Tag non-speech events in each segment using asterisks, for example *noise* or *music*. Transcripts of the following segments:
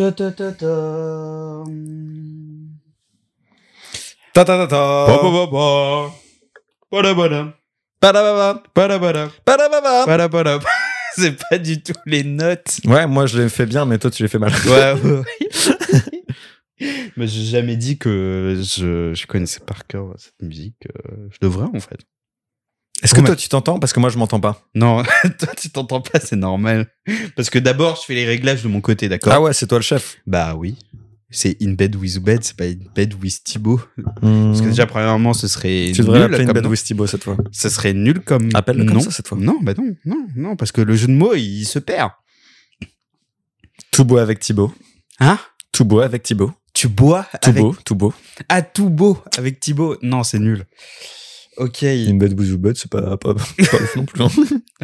Ta ta ta ta. Ta ta ta ta. Ba, ba, ba, ba. Ba-da-ba-da. Padababa. Ba-da-ba-da. Padababa. Ba-da-ba-da. *laughs* C'est pas du tout les notes. Ouais, moi je l'ai fait bien, mais toi tu l'as fait mal. Ouais, ouais. *laughs* Mais j'ai jamais dit que je, je connaissais par cœur cette musique. euh, Je devrais, en fait. Est-ce que toi tu t'entends? Parce que moi je m'entends pas. Non, *laughs* toi, tu t'entends pas, c'est normal. Parce que d'abord, je fais les réglages de mon côté, d'accord? Ah ouais, c'est toi le chef. Bah oui. C'est In Bed with Bed, c'est pas In Bed with Thibaut. Parce Parce que déjà, premièrement, ce serait tu devrais nul l'appeler comme bed with Thibaut cette fois. Ce serait nul comme Appelle-le comme nom. ça cette fois. Non, bah non, non, non, parce que le jeu de mots, il se perd. Tout beau avec Thibaut. Hein? Tout beau avec Thibaut. Tu bois Tout avec... beau, tout beau. Ah, tout beau avec Thibaut. Non, c'est nul. Ok. Une bed with bed, c'est pas, pas, c'est pas ouf non plus. hein.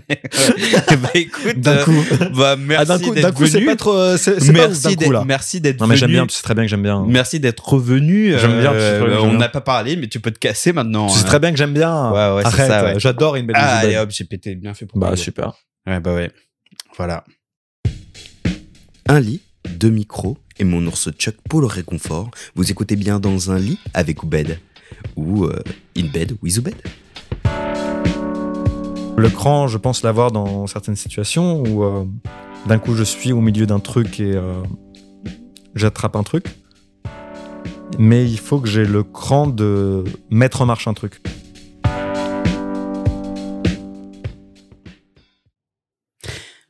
*laughs* bah écoute, D'un euh, coup. bah merci Ah, d'un coup, d'un d'être coup, c'est venu. pas trop, euh, c'est pas ouf Merci d'un coup d'être, là. merci d'être Non mais j'aime bien, tu sais très bien que j'aime bien. Merci d'être revenu. J'aime bien, Euh, on n'a pas parlé, mais tu peux te casser maintenant. Tu sais hein. très bien que j'aime bien. Ouais, ouais, c'est ça, ouais. j'adore une bed Ah, with allez bed. hop, j'ai pété. Bien fait pour Bah super. Ouais, bah ouais. Voilà. Un lit, deux micros et mon ours Chuck pour le réconfort. Vous écoutez bien dans un lit avec Oubed. Ou euh, in bed with Oubed. Le cran, je pense l'avoir dans certaines situations où euh, d'un coup je suis au milieu d'un truc et euh, j'attrape un truc. Mais il faut que j'ai le cran de mettre en marche un truc.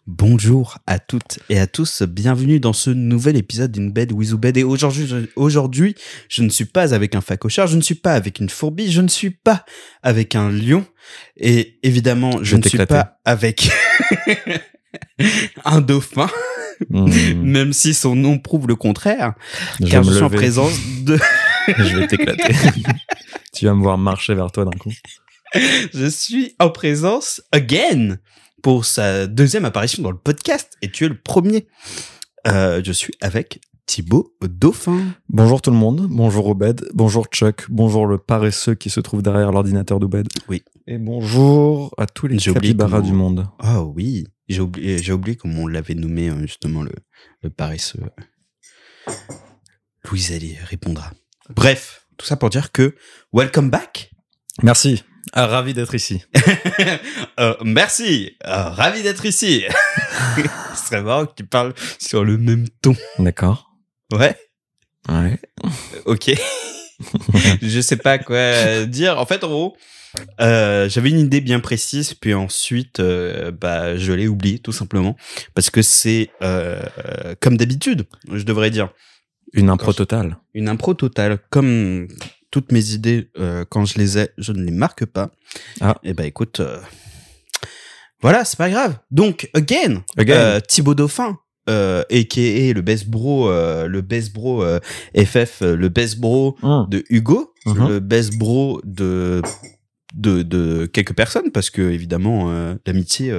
Bonjour à toutes et à tous, bienvenue dans ce nouvel épisode d'In Bed with Oubed. Et aujourd'hui, je, aujourd'hui, je ne suis pas avec un facochard, je ne suis pas avec une fourbie, je ne suis pas avec un lion. Et évidemment, je ne suis pas avec *laughs* un dauphin, Hmm, même si son nom prouve le contraire, je car je suis en présence de, *laughs* je vais t'éclater. *laughs* tu vas me voir marcher vers toi d'un coup. je suis en présence again pour sa deuxième apparition dans le podcast et tu es le premier. Euh, je suis avec Thibaut Dauphin. Bonjour tout le monde, bonjour Obed, bonjour Chuck, bonjour le paresseux qui se trouve derrière l'ordinateur d'Obed. Oui. Et bonjour à tous les capybaras comment- du monde. Ah oui, j'ai oublié, j'ai oublié comment on l'avait nommé euh, justement le, le paresseux. Louise Ali répondra. Bref, tout ça pour dire que welcome back. Merci, Ah, ravi d'être ici. *laughs* Euh, merci, euh, ravi d'être ici. *laughs* Ce serait marrant que tu parles sur le même ton. D'accord. Ouais. Ouais. Ok. *laughs* je sais pas quoi dire. En fait, en gros, euh, j'avais une idée bien précise, puis ensuite, euh, bah, je l'ai oublié tout simplement parce que c'est euh, euh, comme d'habitude, je devrais dire, Une impro totale. une impro totale. Comme toutes mes idées, euh, quand je les ai, je ne les marque pas. Ah. Et bah écoute, euh, voilà, c'est pas grave. Donc, again, Again. euh, Thibaut Dauphin. Euh, a.k.a. le best bro, euh, le best bro euh, FF, le best bro Hum. de Hugo, Mhm. le best bro de, de, de quelques personnes, parce que évidemment, l'amitié,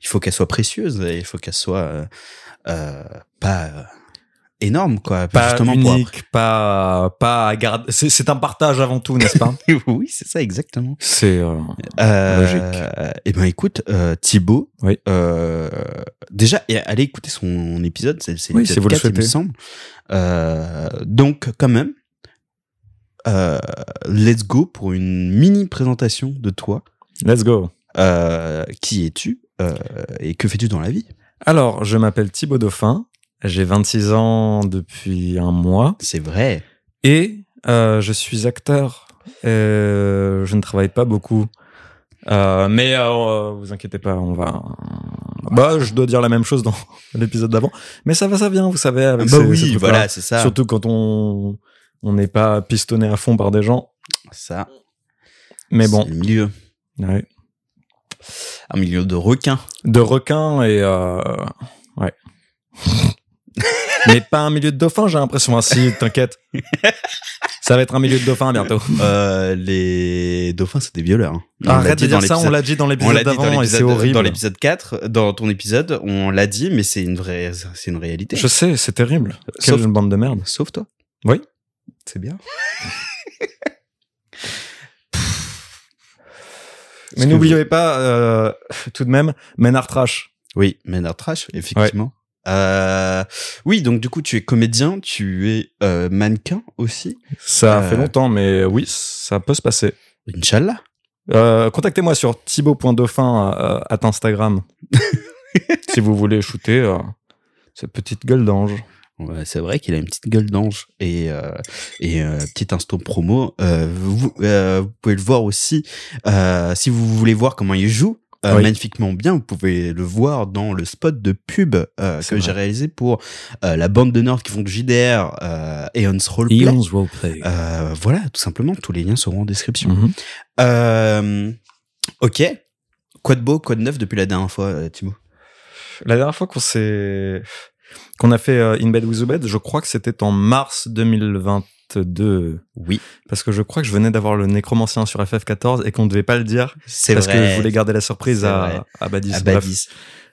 il faut qu'elle soit précieuse, et il faut qu'elle soit pas énorme, quoi. Pas justement pour unique, pas, pas à garder. C'est un partage avant tout, n'est-ce pas *laughs* oui, c'est ça, exactement. C'est. euh, Euh, Logique. Eh ben, écoute, euh, Thibaut, Oui. euh, déjà, allez écouter son épisode, c'est c'est Oui, si vous le 4, il me souhaitez. semble. Euh, donc, quand même, euh, let's go pour une mini présentation de toi. Let's go. Euh, qui es-tu euh, et que fais-tu dans la vie? Alors, je m'appelle Thibaut Dauphin. J'ai 26 ans depuis un mois. C'est vrai. Et euh, je suis acteur. Euh, je ne travaille pas beaucoup. Euh, mais euh, vous inquiétez pas, on va. Bah, je dois dire la même chose dans *laughs* l'épisode d'avant. Mais ça va, ça vient, vous savez. Avec bah ces- ces oui, voilà, c'est ça. Surtout quand on on n'est pas pistonné à fond par des gens. ça. Mais bon, le milieu, ouais. un milieu de requins. de requins et euh, ouais. *laughs* *laughs* mais pas un milieu de dauphins, j'ai l'impression. Ah, si, t'inquiète. Ça va être un milieu de dauphins bientôt. Euh, les dauphins, c'est des violeurs. hein. Arrête de dire ça, on l'a dit dans On l'épisode l'a dit dans d'avant et c'est horrible. dans l'épisode 4, dans ton épisode, on l'a dit, mais c'est une vraie, c'est une réalité. Je sais, c'est terrible. Quelle Sauf- bande de merde. Sauf toi. Oui. C'est bien. *laughs* Mais n'oubliez pas, euh, tout de même, Ménard Trash. Oui, Ménard Trash, effectivement. Euh, Oui, donc du coup, tu es comédien, tu es euh, mannequin aussi. Ça Euh. fait longtemps, mais oui, ça peut se passer. Inch'Allah. Euh, Contactez-moi sur thibaut.dauphin à Instagram *laughs* si vous voulez shooter cette petite gueule d'ange. Ouais, c'est vrai qu'il a une petite gueule d'ange et euh, et euh, petit instant promo. Euh, vous, vous pouvez le voir aussi si vous voulez voir comment il joue. Euh, Oui. magnifiquement bien, vous pouvez le voir dans le spot de pub euh, que j'ai réalisé pour euh, la bande de nerds qui font du JDR euh, Eon's Roleplay. Eon's Roleplay. Euh, voilà, tout simplement, tous les liens seront en description. Mhm. Euh, ok. Quoi de beau, quoi de neuf depuis la dernière fois, Timo La dernière fois qu'on s'est qu'on a fait euh, In Bed with the Bed, je crois que c'était en mars 2022 Oui, parce que je crois que je venais d'avoir le nécromancien sur FF14 et qu'on ne devait pas le dire c'est parce vrai. que je voulais garder la surprise à, à Badis. à. Badis.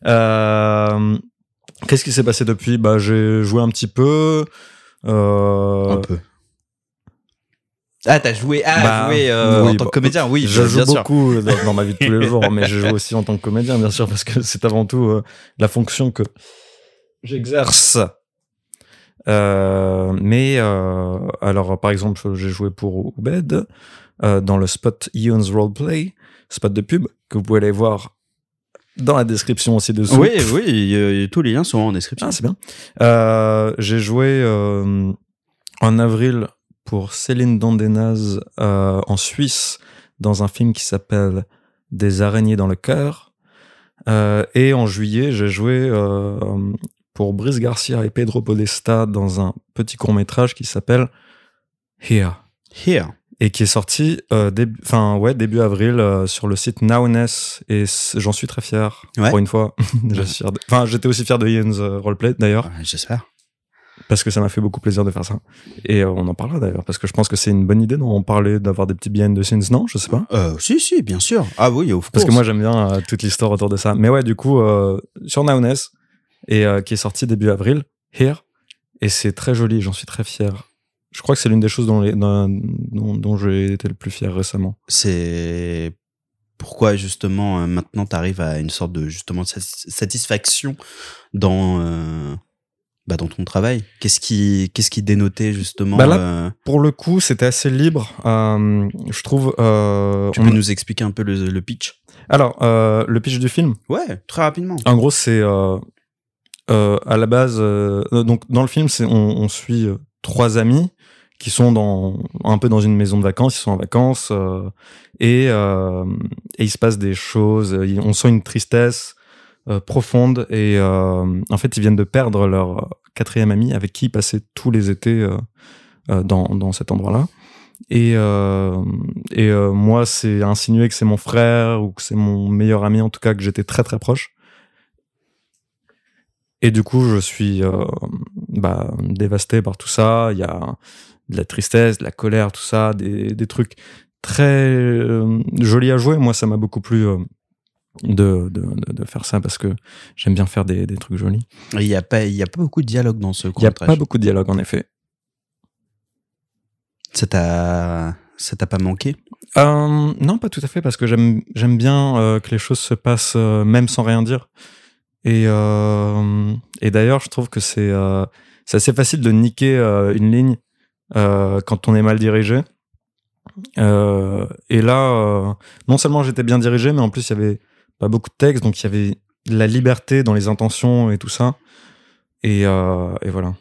Euh, Qu'est-ce qui s'est passé depuis? Bah j'ai joué un petit peu. Euh, Un peu. Ah, t'as joué, ah, Bah, joué euh, oui, en tant que bah, comédien, oui, je joue beaucoup dans, dans ma vie de tous les *laughs* jours, mais je joue aussi en tant que comédien, bien sûr, parce que c'est avant tout euh, la fonction que j'exerce. Euh, mais euh, alors, par exemple, j'ai joué pour Ubed euh, dans le spot Eon's Roleplay, spot de pub que vous pouvez aller voir dans la description aussi dessous. Oui, oui, euh, tous les liens sont en description. Ah, c'est bien. Euh, j'ai joué euh, en avril pour Céline Dandenaz en Suisse dans un film qui s'appelle Des araignées dans le cœur. Et en juillet, j'ai joué pour Brice Garcia et Pedro Podesta dans un petit court métrage qui s'appelle Here Here. et qui est sorti euh, début, enfin ouais début avril euh, sur le site Nowness et j'en suis très fier Ouais. pour une fois. *laughs* Enfin j'étais aussi fier de Ian's euh, roleplay d'ailleurs Ouais, J'espère. parce que ça m'a fait beaucoup plaisir de faire ça et euh, on en parlera d'ailleurs parce que je pense que c'est une bonne idée d'en parler d'avoir des petits behind the scenes non je sais pas Euh, si, si, bien sûr. Ah oui, of parce que moi j'aime bien euh, toute l'histoire autour de ça mais ouais du coup sur Nowness et euh, qui est sorti début avril Here et c'est très joli j'en suis très fier. Je crois que c'est l'une des choses dont, les- dont, j'ai été le plus fier récemment. c'est pourquoi justement euh, maintenant t'arrives à une sorte de justement sat- satisfaction dans euh, bah, dans ton travail? Qu'est-ce qui qu'est-ce qui dénotait justement Bah là, euh, Pour le coup, c'était assez libre. Euh, je trouve. Tu on- peux nous expliquer un peu le, le pitch? Alors, le pitch du film, Ouais, très rapidement. en gros, c'est euh, euh, à la base. euh, donc, dans le film, on, on suit euh, trois amis qui sont dans un peu dans une maison de vacances. Ils sont en vacances euh, et euh, et il se passe des choses. On sent une tristesse euh, profonde et euh, en fait, ils viennent de perdre leur quatrième ami avec qui ils passaient tous les étés euh, euh, dans dans cet endroit-là. Et, euh, et euh, moi, c'est insinué que c'est mon frère ou que c'est mon meilleur ami, en tout cas que j'étais très très proche. Et du coup, je suis euh, bah, dévasté par tout ça. Il y a de la tristesse, de la colère, tout ça, des, des trucs très euh, jolis à jouer. Moi, ça m'a beaucoup plu euh, de, de, de, de faire ça parce que j'aime bien faire des, des trucs jolis. Il y a pas il y a pas beaucoup de dialogue dans ce Il n'y a pas beaucoup de dialogue, en effet. Ça t'a ça t'a pas manqué? Euh, non, pas tout à fait, parce que j'aime j'aime bien euh, que les choses se passent euh, même sans rien dire. Et, euh, et d'ailleurs, je trouve que c'est euh, assez facile de niquer euh, une ligne euh, quand on est mal dirigé. Et là, non seulement j'étais bien dirigé, mais en plus il y avait pas beaucoup de texte, donc il y avait de la liberté dans les intentions et tout ça. Et, et voilà.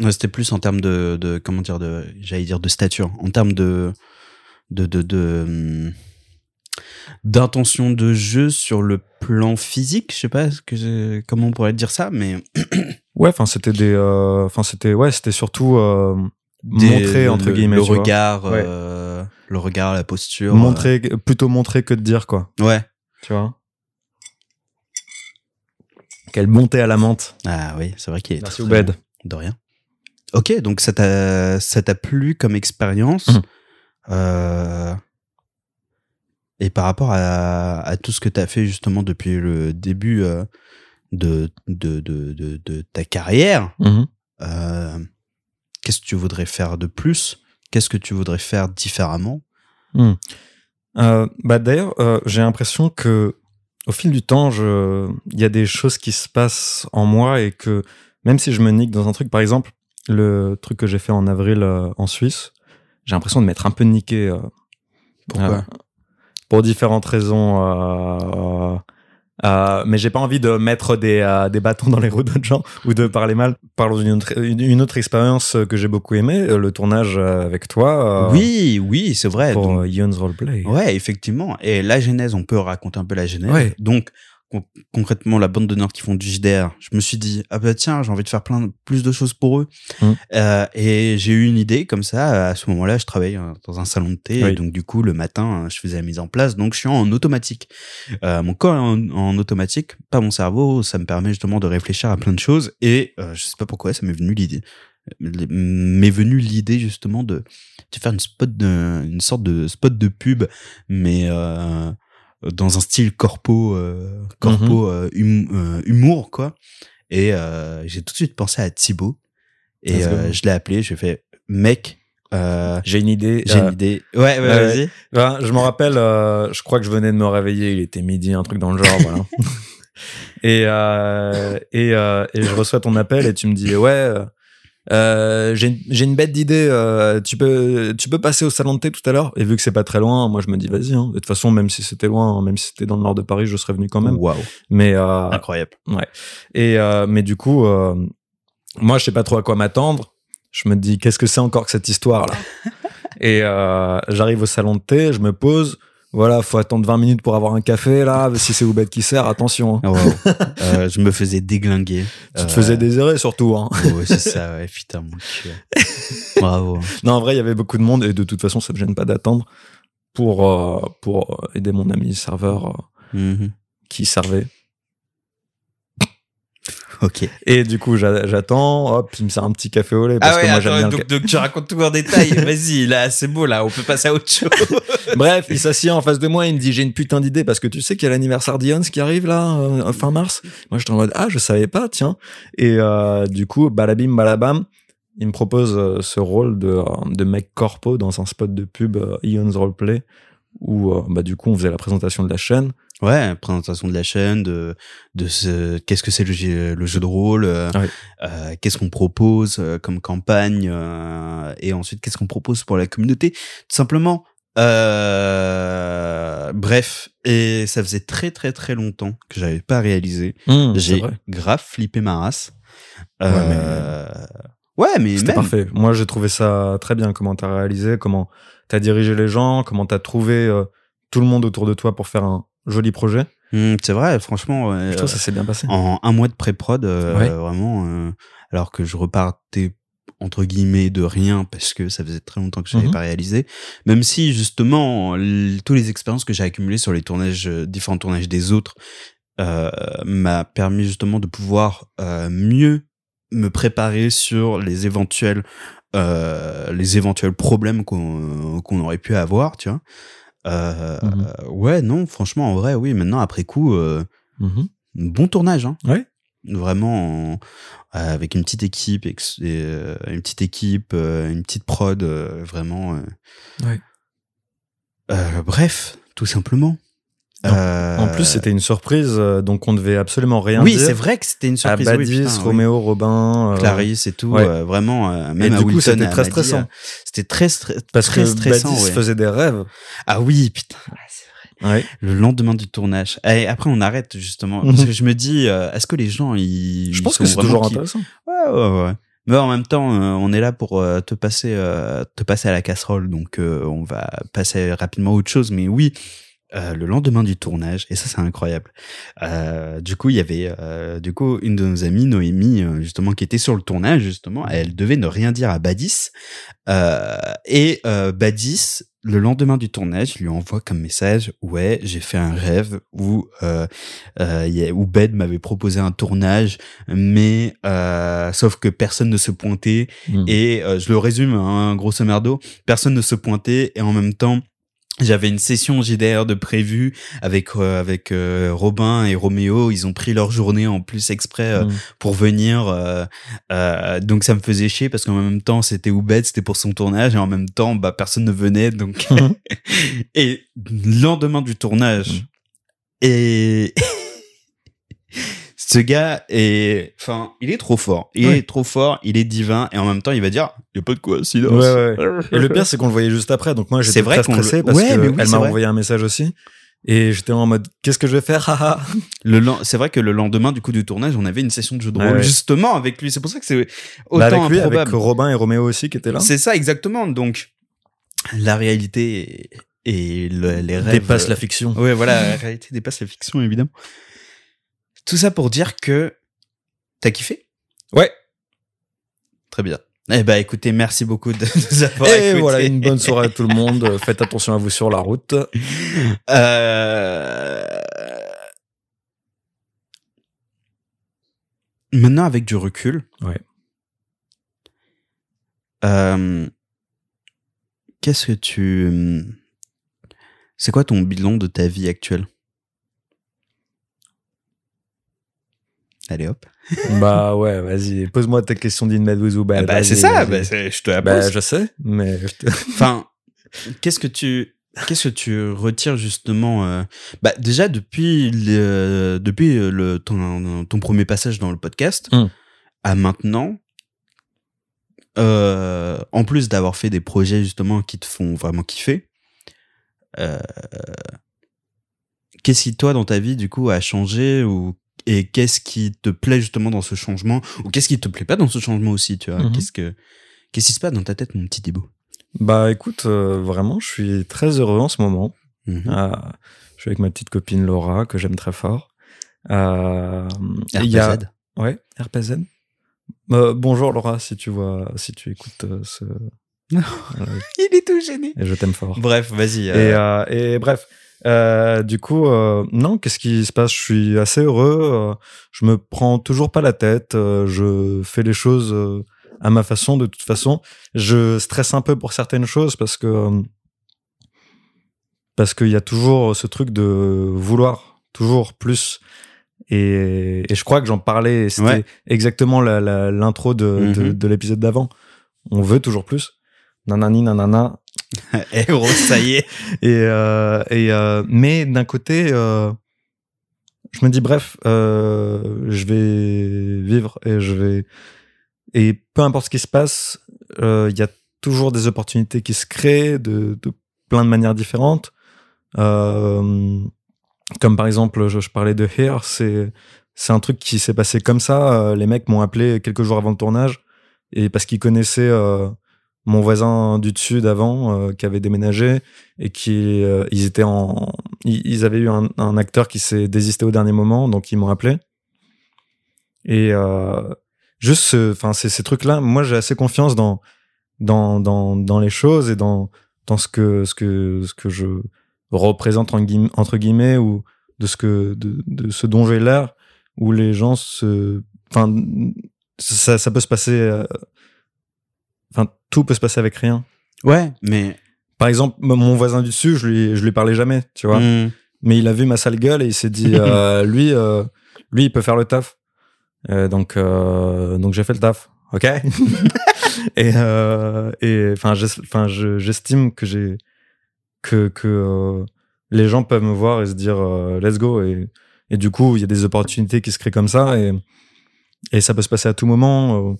Ouais, C'était plus en termes de, de comment dire j'allais dire de stature, en termes de de de de hum, d'intention de jeu sur le plan physique, je sais pas que comment on pourrait dire ça, mais *coughs* Ouais, enfin c'était des, euh, enfin c'était ouais, c'était surtout euh, des- montrer entre le, guillemets le regard, Ouais. euh, le regard, la posture, montrer plutôt montrer que de dire quoi ouais. tu vois quelle montée à la menthe Ah oui, c'est vrai qu'il est merci très. De rien. Ok, donc ça t'a ça t'a plu comme expérience. Mhm. Et par rapport à, à tout ce que tu as fait justement depuis le début euh, de, de, de, de, de ta carrière, Mhm. euh, qu'est-ce que tu voudrais faire de plus? Qu'est-ce que tu voudrais faire différemment? Euh, bah d'ailleurs j'ai l'impression que au fil du temps il y a des choses qui se passent en moi et que même si je me nique dans un truc, par exemple, le truc que j'ai fait en avril en Suisse, j'ai l'impression de m'être un peu niqué. Pourquoi euh, Pour différentes raisons. euh, euh, mais j'ai pas envie de mettre des, euh, des bâtons dans les roues d'autres gens ou de parler mal. Parlons d'une autre, une autre expérience que j'ai beaucoup aimée, euh, le tournage euh, avec toi. euh, Oui, oui, c'est vrai. Pour donc- euh, Ion's Roleplay. Ouais, effectivement. Et la genèse, on peut raconter un peu la genèse. Ouais. Donc, concrètement, la bande de nerds qui font du JDR, je me suis dit, ah bah tiens, j'ai envie de faire plein de- plus de choses pour eux. Mm. Euh, et j'ai eu une idée comme ça. À ce moment-là, je travaillais euh, dans un salon de thé. Oui. Et donc, du coup, le matin, euh, je faisais la mise en place. Donc, je suis en automatique. Euh, mon corps est en, en automatique, pas mon cerveau. Ça me permet justement de réfléchir à plein de choses. Et euh, je sais pas pourquoi, ça m'est venu l'idée. m'est venu l'idée justement de, de faire une spot de, une sorte de spot de pub mais euh, dans un style corpo euh, corpo euh, hum- euh, humour quoi et j'ai tout de suite pensé à Thibaut et je l'ai appelé j'ai fait mec J'ai une idée. j'ai une idée ouais, ouais, ouais. vas-y Ben, je me rappelle, je crois que je venais de me réveiller, il était midi, un truc dans le genre, voilà. *laughs* et, et, et je reçois ton appel et tu me dis, ouais, euh, j'ai j'ai une bête d'idée, euh, tu, peux, tu peux passer au salon de thé tout à l'heure? Et vu que c'est pas très loin, moi je me dis, vas-y, hein. de toute façon, même si c'était loin, même si c'était dans le nord de Paris, je serais venu quand même. waouh Mais, euh, incroyable et, euh, mais du coup, euh, moi je sais pas trop à quoi m'attendre. Je me dis, qu'est-ce que c'est encore que cette histoire-là? *laughs* Et euh, j'arrive au salon de thé, je me pose. Voilà, faut attendre 20 minutes pour avoir un café là. Si c'est Oubed qui sert, attention. hein. Ah. Euh, je me faisais déglinguer *laughs* Tu te Euh, faisais désirer surtout. Hein. ouais, c'est ça ouais putain mon cul bravo Non, en vrai, il y avait beaucoup de monde et de toute façon, ça me gêne pas d'attendre pour euh, pour aider mon ami serveur euh, Mhm. qui servait. *laughs* ok Et du coup, j'a- j'attends. Hop, il me sert un petit café au lait parce ah que ouais, moi j'aime attends, bien. le donc, donc tu racontes tout en détail. *laughs* Vas-y, là, c'est beau, là, on peut passer à autre chose. *laughs* Bref, il s'assied en face de moi, il me dit j'ai une putain d'idée parce que tu sais qu'il y a l'anniversaire d'Ions qui arrive là euh, fin mars. Moi j'étais en mode ah je savais pas tiens. Et euh, du coup balabim balabam, il me propose euh, ce rôle de de mec corpo dans un spot de pub euh, Ions Roleplay où euh, bah du coup on faisait la présentation de la chaîne. Ouais, présentation de la chaîne, de, de ce, qu'est-ce que c'est le jeu, le jeu de rôle, euh, Ouais. euh, qu'est-ce qu'on propose comme campagne, et ensuite qu'est-ce qu'on propose pour la communauté. Tout simplement, euh, bref, et ça faisait très très très longtemps que j'avais pas réalisé. Mmh, J'ai grave flippé ma race. Ouais, Euh, ouais, mais C'était parfait. Moi j'ai trouvé ça très bien comment t'as réalisé, comment t'as dirigé les gens, comment t'as trouvé euh, tout le monde autour de toi pour faire un joli projet. Hum, c'est vrai, franchement. Je trouve que ça s'est bien passé. en un mois de pré-prod, euh, Ouais. vraiment, euh, alors que je repartais entre guillemets de rien parce que ça faisait très longtemps que je n'avais Mhm. pas réalisé. Même si justement, toutes les expériences que j'ai accumulées sur les tournages, euh, différents tournages des autres, euh, m'a permis justement de pouvoir euh, mieux me préparer sur les éventuels euh, les éventuels problèmes qu'on qu'on aurait pu avoir, tu vois. Euh, Mhm. Ouais, non, franchement, en vrai, oui. Maintenant, après coup, euh, Mhm. bon tournage, hein. Ouais. Vraiment, en- euh, avec une petite équipe, et, euh, une petite équipe, euh, une petite prod, euh, vraiment. Ouais. euh, bref, tout simplement. En- Euh, En plus, c'était une surprise, euh, donc on devait absolument rien Oui, dire. c'est vrai que c'était une À surprise. oui, Badis, putain, oui. Roméo, Robin, euh, Clarisse et tout, ouais. euh, vraiment, euh, Et même à du coup, Wilson c'était et à très stressant. C'était très, stre- parce très que stressant. Badis ouais. faisait des rêves. Ah oui, putain. ouais. Le lendemain du tournage. Et après, on arrête justement. Mhm. Parce que je me dis, euh, est-ce que les gens, ils. Je ils pense sont que c'est toujours qui- intéressant. Ouais, ouais, ouais. Mais en même temps, euh, on est là pour euh, te passer, euh, te passer à la casserole, donc euh, on va passer rapidement à autre chose. Mais oui, euh, le lendemain du tournage, et ça c'est incroyable. Euh, du coup, il y avait, euh, du coup, une de nos amies, Noémie, justement, qui était sur le tournage, justement, elle devait ne rien dire à Badis. Et Badis, le lendemain du tournage, lui envoie comme message ouais j'ai fait un rêve où où Bed m'avait proposé un tournage mais sauf que personne ne se pointait Mm. et je le résume hein, grosso merdo personne ne se pointait et en même temps j'avais une session JDR de prévu avec euh, avec euh, Robin et Roméo ils ont pris leur journée en plus exprès euh, Mm. pour venir. euh, euh, donc ça me faisait chier parce qu'en même temps c'était Oubed, c'était pour son tournage et en même temps bah personne ne venait donc. Mhm. *laughs* et lendemain du tournage Mhm. et *laughs* Ce gars est, enfin, il est trop fort. Il est trop fort, il est divin, et en même temps, il va dire, y a pas de coïncidence. Ouais, ouais. *laughs* Et le pire, c'est qu'on le voyait juste après. Donc moi, C'est j'étais vrai très qu'on le- stressé parce Ouais, mais oui, qu'elle m'a envoyé un message aussi. Et j'étais en mode, qu'est-ce que je vais faire? Le c'est vrai que le lendemain du coup du tournage, on avait une session de jeu de rôle ouais. justement avec lui. C'est pour ça que c'est autant Bah, avec lui, avec improbable. Robin et Roméo aussi qui étaient là. C'est ça exactement. Donc la réalité et, et le- les rêves Dépasse la fiction. Ouais, voilà, la réalité dépasse la fiction évidemment. Tout ça pour dire que t'as kiffé? Ouais. Très bien. Eh ben écoutez, merci beaucoup de nous avoir Et écoutés. voilà, une bonne soirée à tout le monde. *laughs* Faites attention à vous sur la route. Euh... Maintenant, avec du recul. Ouais. Euh, Qu'est-ce que tu. C'est quoi ton bilan de ta vie actuelle? Allez hop. bah ouais, vas-y, pose-moi ta question d'Inmed with. Ah bah, Vas-y, c'est ça, bah, je te la Bah, pose. je sais, mais je te- *laughs* Enfin, qu'est-ce que tu. Qu'est-ce que tu retires justement euh, Bah déjà depuis le, depuis le ton, ton premier passage dans le podcast Hmm. à maintenant, euh, en plus d'avoir fait des projets justement qui te font vraiment kiffer, euh, qu'est-ce qui toi dans ta vie du coup a changé ou et qu'est-ce qui te plaît justement dans ce changement? Ou qu'est-ce qui te plaît pas dans ce changement aussi tu vois? Mhm. Qu'est-ce que qu'est-ce qui se passe dans ta tête mon petit Thibaut? Bah écoute, euh, vraiment, je suis très heureux en ce moment. Mhm. Euh, je suis avec ma petite copine Laura, que j'aime très fort. Euh, il y a... RPZ. Ouais, RPZ. Euh, bonjour Laura, si tu vois, si tu écoutes euh, ce... *laughs* Il est tout gêné. et je t'aime fort. Bref, vas-y. Et, et bref, euh, du coup, euh, non, qu'est-ce qui se passe? Je suis assez heureux. euh, je me prends toujours pas la tête. euh, je fais les choses à ma façon. De toute façon, je stresse un peu pour certaines choses parce que parce qu'il y a toujours ce truc de vouloir toujours plus. Et, et je crois que j'en parlais. C'était Ouais. exactement l'intro de, de, Mhm. de l'épisode d'avant. On veut toujours plus. Nanani, nanana. *laughs* eh gros, ça y est. *laughs* Et, euh, et euh, mais d'un côté, euh, je me dis bref, je vais vivre et je vais et peu importe ce qui se passe, il y a toujours des opportunités qui se créent de, de plein de manières différentes. Comme par exemple, je, je parlais de Here, c'est c'est un truc qui s'est passé comme ça. Les mecs m'ont appelé quelques jours avant le tournage et parce qu'ils connaissaient euh, mon voisin du dessus d'avant euh, qui avait déménagé et qui euh, ils étaient en ils, avaient eu un, acteur qui s'est désisté au dernier moment donc ils m'ont appelé. Et euh, juste enfin ces, trucs là moi j'ai assez confiance dans dans dans dans les choses et dans dans ce que ce que ce que je représente guillemets, entre guillemets ou de ce que de, de ce dont j'ai l'air où les gens se enfin ça ça peut se passer euh, enfin tout peut se passer avec rien Ouais, mais. par exemple, mon voisin du dessus, je lui, je lui parlais jamais, tu vois. Hmm. Mais il a vu ma sale gueule et il s'est dit, euh, *laughs* lui, euh, lui, il peut faire le taf. Euh, donc, donc j'ai fait le taf, ok? *laughs* et et enfin, enfin, je- j'estime que j'ai que que les gens peuvent me voir et se dire, let's go. Et et du coup, il y a des opportunités qui se créent comme ça et et ça peut se passer à tout moment.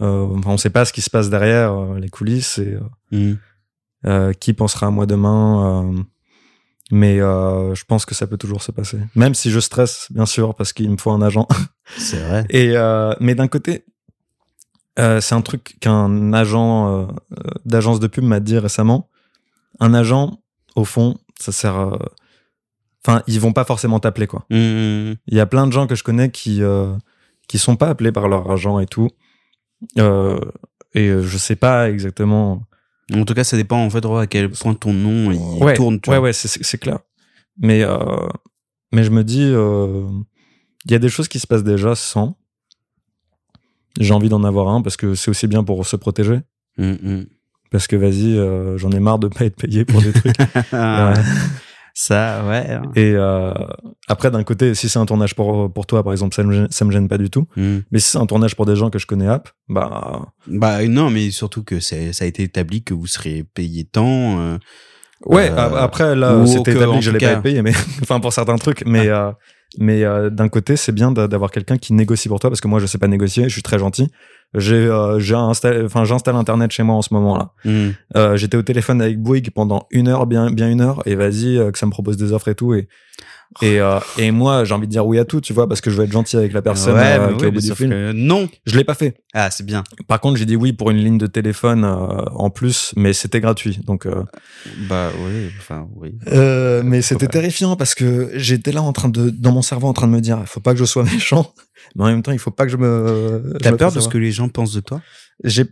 Euh, on sait pas ce qui se passe derrière euh, les coulisses et euh, euh, qui pensera à moi demain mais je pense que ça peut toujours se passer. Même si je stresse bien sûr parce qu'il me faut un agent. *laughs* C'est vrai. et mais d'un côté euh, c'est un truc qu'un agent euh, d'agence de pub m'a dit récemment. Un agent au fond ça sert enfin ils vont pas forcément t'appeler quoi. Hmm. il y a plein de gens que je connais qui euh, qui sont pas appelés par leur agent et tout euh, et euh, je sais pas exactement En tout cas, ça dépend en fait à quel point ton nom il ouais, tourne. Tu ouais, vois. ouais, c'est- clair. Mais, euh, mais je me dis, euh, il y a des choses qui se passent déjà sans. J'ai envie d'en avoir un parce que c'est aussi bien pour se protéger. Hmm, hmm. Parce que vas-y, euh, j'en ai marre de pas être payé pour des trucs. *laughs* Ah, Ouais. Ça, ouais. Et euh, après, d'un côté, si c'est un tournage pour, pour toi, par exemple, ça me, gêne, ça me gêne pas du tout. Hmm. Mais si c'est un tournage pour des gens que je connais app, bah Bah non, mais surtout que c'est- ça a été établi que vous serez payé tant. euh, Ouais, Euh, après là, c'était établi que j'allais pas être payé, mais *laughs* enfin pour certains trucs, mais euh, Mais euh, d'un côté, c'est bien d'a- d'avoir quelqu'un qui négocie pour toi parce que moi, je sais pas négocier. Je suis très gentil. J'ai, euh, j'ai installé, enfin, j'installe Internet chez moi en ce moment-là. Hmm. Euh, j'étais au téléphone avec Bouygues pendant une heure, bien, bien une heure, et vas-y, euh, que ça me propose des offres et tout. Et, et, euh, et moi, j'ai envie de dire oui à tout, tu vois, parce que je veux être gentil avec la personne Ouais, euh, qui oui, est au mais bout du sauf fil. que non. Je l'ai pas fait. Ah, c'est bien. Par contre, j'ai dit oui pour une ligne de téléphone euh, en plus, mais c'était gratuit. Donc, euh, Bah oui, enfin oui. euh, mais c'était terrifiant parce que j'étais là en train de, dans mon cerveau, en train de me dire, il faut pas que je sois *laughs* méchant, mais en même temps, il faut pas que je me. T'as peur de ce que les gens pensent de toi? J'ai,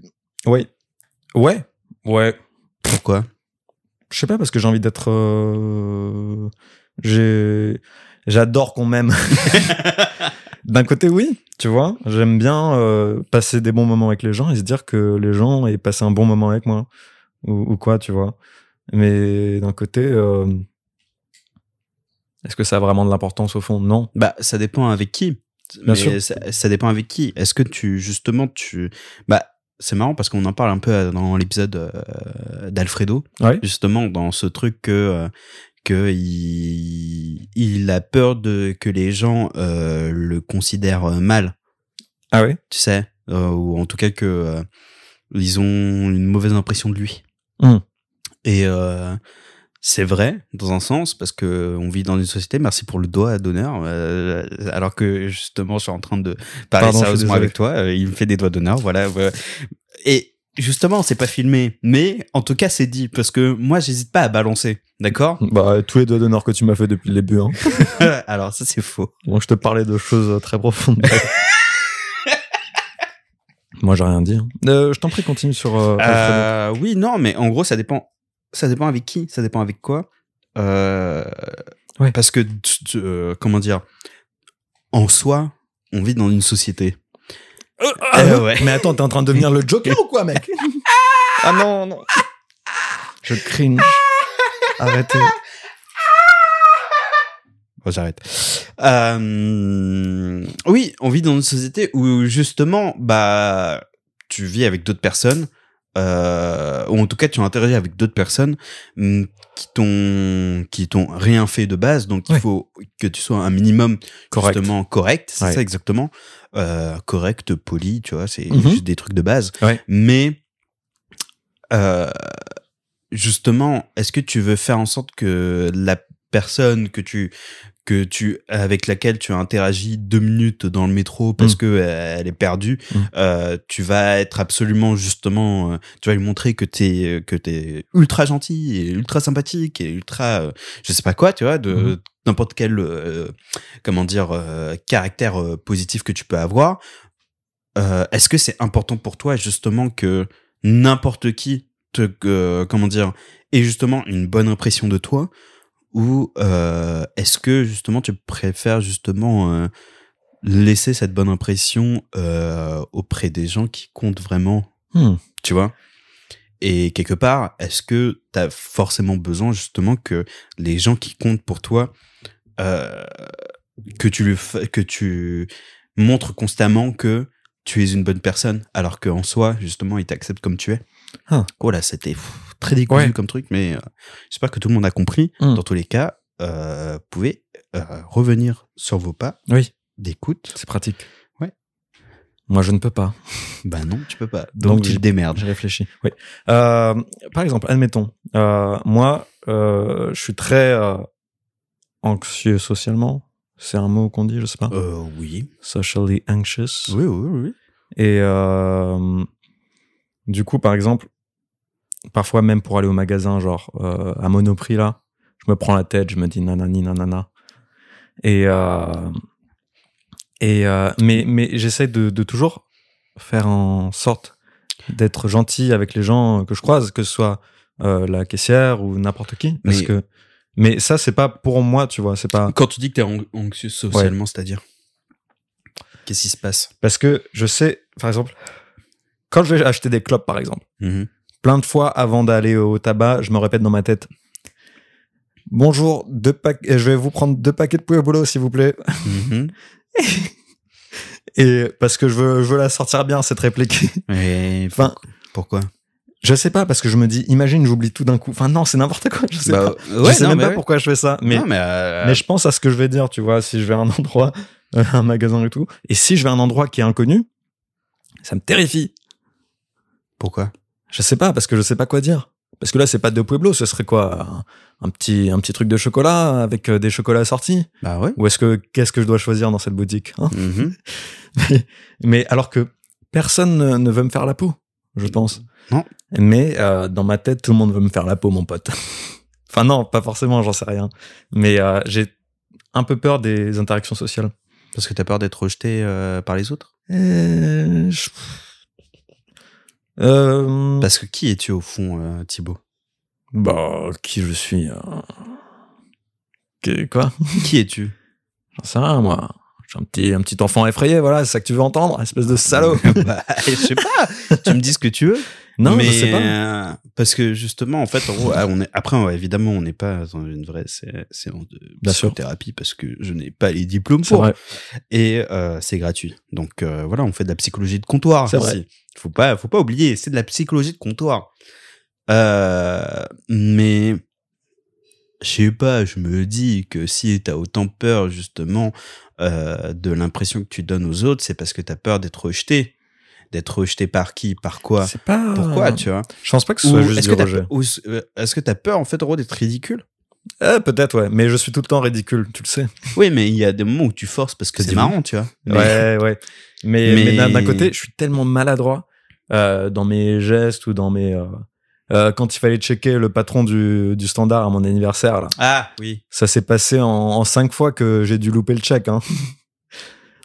ouais, ouais, ouais. Pourquoi? Je sais pas parce que j'ai envie d'être. J'ai, j'adore qu'on m'aime. *laughs* *laughs* D'un côté, oui, tu vois, j'aime bien euh, passer des bons moments avec les gens et se dire que les gens aient passé un bon moment avec moi ou, ou quoi, tu vois. Mais d'un côté, euh, est-ce que ça a vraiment de l'importance au fond? Non. Bah, ça dépend avec qui. Bien Mais sûr. Ça, ça dépend avec qui. Est-ce que tu, justement, tu. Bah, c'est marrant parce qu'on en parle un peu euh, dans l'épisode euh, d'Alfredo, Ouais. justement, dans ce truc que. Que il, a peur de que les gens euh, le considèrent euh, mal, Ah oui. tu sais, euh, ou en tout cas que euh, ils ont une mauvaise impression de lui. Hmm. Et c'est vrai dans un sens parce que on vit dans une société. Merci pour le doigt d'honneur. euh, alors que justement, je suis en train de parler Pardon, sérieusement avec toi. euh, il me fait des doigts d'honneur. Voilà. Et justement, c'est pas filmé, mais en tout cas, c'est dit parce que moi, j'hésite pas à balancer. D'accord? Bah tous les doigts d'honneur que tu m'as fait depuis le début. Hein. *laughs* Alors ça, c'est faux. Bon, je te parlais de choses très profondes. *laughs* Moi, j'ai rien dit. hein. Euh, je t'en prie, continue sur. euh, Alfredo. Euh, oui, non, mais en gros, ça dépend. Ça dépend avec qui, ça dépend avec quoi. Euh, Ouais. Parce que, tu- tu- euh, comment dire, en soi, on vit dans une société. Euh, ouais. Mais attends, t'es en train de devenir le *laughs* Joker ou quoi, mec? Ah non, non. Je cringe. Arrêtez. Bon, *laughs* j'arrête. Euh, oui, on vit dans une société où justement, bah, tu vis avec d'autres personnes, euh, ou en tout cas, tu interagis avec d'autres personnes hum, qui t'ont qui t'ont rien fait de base, donc il Ouais. faut que tu sois un minimum Correct. justement correct, c'est Ouais. ça exactement, euh, correct, poli, tu vois, c'est Mhm. juste des trucs de base. Ouais. Mais euh, justement, est-ce que tu veux faire en sorte que la personne que tu que tu avec laquelle tu interagis deux minutes dans le métro parce Mm. que euh, elle est perdue, Mm. euh, tu vas être absolument justement, euh, tu vas lui montrer que t'es que t'es ultra gentil et ultra sympathique et ultra, euh, je sais pas quoi, tu vois, de Mhm. n'importe quel comment dire caractère positif que tu peux avoir. Est-ce que c'est important pour toi justement que n'importe qui te euh, comment dire ait justement une bonne impression de toi ou euh, est-ce que justement tu préfères justement euh, laisser cette bonne impression euh, auprès des gens qui comptent vraiment Hmm. tu vois? Et quelque part est-ce que tu as forcément besoin justement que les gens qui comptent pour toi que tu que tu montres constamment que tu es une bonne personne alors qu'en soi justement ils t'acceptent comme tu es? Ah. oh là c'était très décousu Ouais. comme truc mais euh, j'espère que tout le monde a compris Hmm. dans tous les cas euh, vous pouvez euh, revenir sur vos pas Oui, d'écoute c'est pratique. Ouais. Moi, je ne peux pas. *laughs* bah non tu peux pas donc, Donc, tu j'ai- te démerdes J'ai réfléchi. Oui. Par exemple, admettons, moi, je suis très anxieux socialement. C'est un mot qu'on dit, je sais pas. oui Socially anxious. oui oui oui Et du coup, par exemple, parfois même pour aller au magasin, genre euh, à Monoprix là, je me prends la tête, je me dis nanani nanana. Et euh, et euh, mais mais j'essaie de, de toujours faire en sorte d'être gentil avec les gens que je croise, que ce soit la caissière ou n'importe qui, parce Mais- que mais ça c'est pas pour moi, tu vois, c'est pas quand tu dis que t'es an- anxieux socialement c'est-à-dire qu'est-ce qui se passe? Parce que je sais, par exemple, quand je vais acheter des clopes, par exemple. Mhm. plein de fois avant d'aller au tabac, je me répète dans ma tête. Bonjour, deux pack- je vais vous prendre deux paquets de Pueblo, s'il vous plaît. Mhm. *laughs* Et parce que je veux, je veux la sortir bien, cette réplique. Et Enfin, pourquoi? Je sais pas parce que je me dis, imagine, j'oublie tout d'un coup. Enfin non, c'est n'importe quoi. Je sais Bah, pas. ouais, je sais non, même pas ouais. pourquoi je fais ça. Mais Non, mais, euh, mais je pense à ce que je vais dire, tu vois, si je vais à un endroit, euh, *laughs* un magasin et tout. Et si je vais à un endroit qui est inconnu, ça me terrifie. Pourquoi? Je sais pas, parce que je sais pas quoi dire. Parce que là, c'est pas de Pueblo, ce serait quoi? Un, un petit, un petit truc de chocolat avec euh, des chocolats assortis? Bah ouais. Ou est-ce que, qu'est-ce que je dois choisir dans cette boutique hein? *laughs* Mhm. Mais alors que personne ne, ne veut me faire la peau, je pense. Non. Mais euh, dans ma tête, tout le monde veut me faire la peau, mon pote. *laughs* enfin non, pas forcément, j'en sais rien. Mais euh, j'ai un peu peur des interactions sociales. Parce que t'as peur d'être rejeté euh, par les autres? Euh, je- Euh, Parce que qui es-tu au fond, euh, Thibaut? Bah, qui je suis que- Quoi? Qui es-tu? J'en sais rien, moi. Suis un petit, un petit enfant effrayé, voilà, c'est ça que tu veux entendre, espèce de salaud. *laughs* bah, Je sais pas. tu me dis ce que tu veux. Non, mais je sais pas. euh, parce que justement, en fait, en gros, ah, on est après ouais, évidemment, on n'est pas dans une vraie sé- séance de psychothérapie parce que je n'ai pas les diplômes pour vrai. et euh, c'est gratuit. Donc euh, voilà, on fait de la psychologie de comptoir. C'est vrai. Faut pas, faut pas oublier, c'est de la psychologie de comptoir. Euh, mais je sais pas, je me dis que si t'as autant peur justement euh, de l'impression que tu donnes aux autres, c'est parce que t'as peur d'être rejeté. D'être rejeté par qui, par quoi, pas. pourquoi, tu vois? Je pense pas que ce Ou soit juste Est-ce du que rejet. euh, est-ce que t'as peur en fait en gros d'être ridicule? Eh, peut-être, ouais. Mais je suis tout le temps ridicule, tu le sais. Oui, mais il y a des moments où tu forces parce que C'est marrant, tu vois. Mais- Ouais, ouais. Mais, Mais- mais d'un- côté, je suis tellement maladroit euh, dans mes gestes ou dans mes. euh, euh, quand il fallait checker le patron du, du standard à mon anniversaire, là, Ah oui. ça s'est passé en, en cinq fois que j'ai dû louper le check. Hein.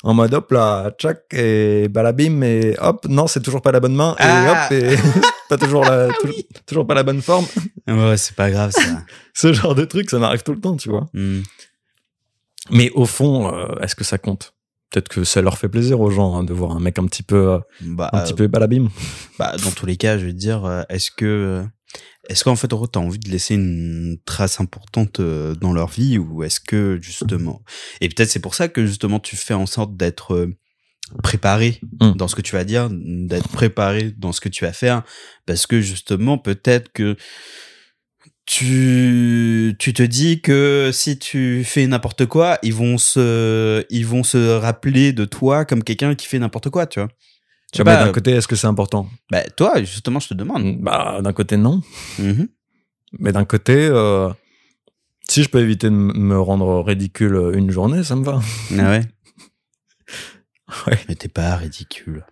En mode hop là, check et balabim et hop, non, c'est toujours pas la bonne main et Ah. hop, et *laughs* pas toujours, la, tou- toujours pas la bonne forme. Ouais, c'est pas grave ça. *laughs* Ce genre de truc, ça m'arrive tout le temps, tu vois. Hmm. Mais au fond, euh, est-ce que ça compte? Peut-être que ça leur fait plaisir aux gens hein, de voir un mec un petit peu, euh, Bah, un petit peu balabim. bah, dans tous les cas, je veux dire, euh, est-ce que, est-ce qu'en fait, gros, t'as envie de laisser une trace importante euh, dans leur vie ou est-ce que justement, et peut-être c'est pour ça que justement tu fais en sorte d'être euh, préparé Mm. dans ce que tu vas dire, d'être préparé dans ce que tu vas faire, parce que justement, peut-être que tu, tu te dis que si tu fais n'importe quoi, ils vont se, ils vont se rappeler de toi comme quelqu'un qui fait n'importe quoi, tu vois? Ah, mais pas, d'un côté, est-ce que c'est important? Bah, toi, justement, je te demande. Bah, d'un côté, non. Mhm. Mais d'un côté, euh, si je peux éviter de me rendre ridicule une journée, ça me va. Ah ouais? *laughs* Ouais. Mais t'es pas ridicule.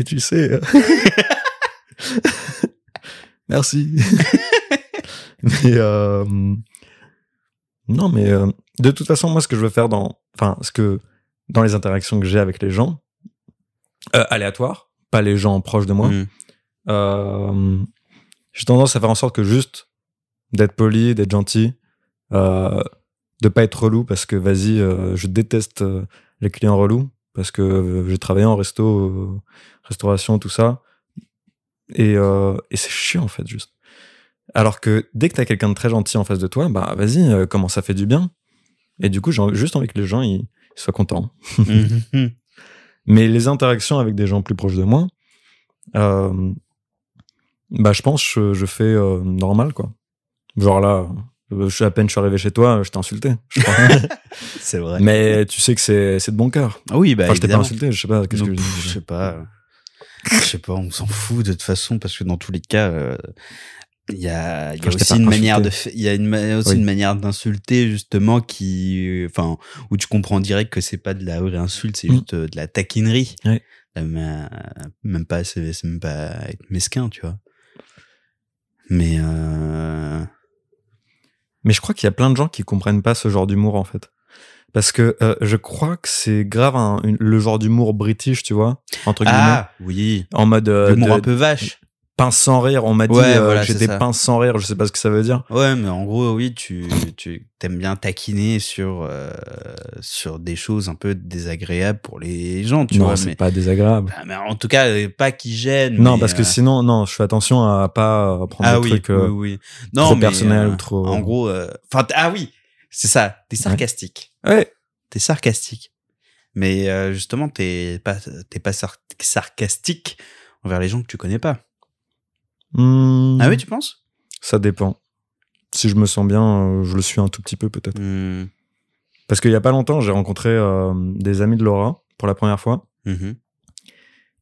Et tu sais. euh, *laughs* Merci. *laughs* mais euh, non, mais euh, de toute façon, moi, ce que je veux faire dans, enfin, ce que dans les interactions que j'ai avec les gens, euh, aléatoires, pas les gens proches de moi, Mhm. euh, j'ai tendance à faire en sorte que juste d'être poli, d'être gentil, euh, de pas être relou parce que vas-y, euh, je déteste les clients relous parce que j'ai travaillé en resto, restauration, tout ça, et, et c'est chiant en fait juste. Alors que dès que t'as quelqu'un de très gentil en face de toi, bah vas-y, comment ça fait du bien? Et du coup, j'ai juste envie que les gens ils, ils soient contents. Mhm. Mais les interactions avec des gens plus proches de moi, euh, bah je pense que je, je fais euh, normal quoi. Genre là, euh, je à peine je suis arrivé chez toi, je t'ai insulté. je. *laughs* C'est vrai. Mais tu sais que c'est c'est de bon cœur. Ah oui, bah, Enfin, je t'ai pas insulté, je sais pas. Qu'est-ce Non, que pff, je sais pas. Je sais pas, on s'en fout de toute façon parce que dans tous les cas, euh, il y a, y aussi une manière de, il y a une, aussi Oui. une manière d'insulter justement qui, enfin, où tu comprends direct que c'est pas de la vraie insulte, c'est Mm. juste euh, de la taquinerie. Euh, Même pas, c'est même pas être mesquin, tu vois. Mais euh... Mais je crois qu'il y a plein de gens qui comprennent pas ce genre d'humour en fait. Parce que euh, je crois que c'est grave une- le genre d'humour british, tu vois, entre guillemets, ah oui, en mode euh, l'humour un peu vache. Pince sans rire. On m'a dit Ouais, euh, voilà, que c'est j'étais ça. pince sans rire, je sais pas ce que ça veut dire. Ouais, mais en gros, oui, tu, tu aimes bien taquiner sur, euh, sur des choses un peu désagréables pour les gens, tu non, c'est pas désagréable. Ah, mais en tout cas, euh, pas qui gêne. Non, mais, parce que euh, sinon, non, je fais attention à pas prendre ah des oui, trucs oui, oui. Non, trop mais, personnels ou trop. En gros, enfin, ah oui, c'est ça. T'es sarcastique. Ouais. T'es sarcastique. Mais justement, t'es pas, t'es pas sar- sarcastique envers les gens que tu connais pas. Hmm, Ah oui, tu penses? Ça dépend. Si je me sens bien, euh, je le suis un tout petit peu peut-être. Hmm. Parce qu'il y a pas longtemps, j'ai rencontré euh, des amis de Laura pour la première fois. Mhm.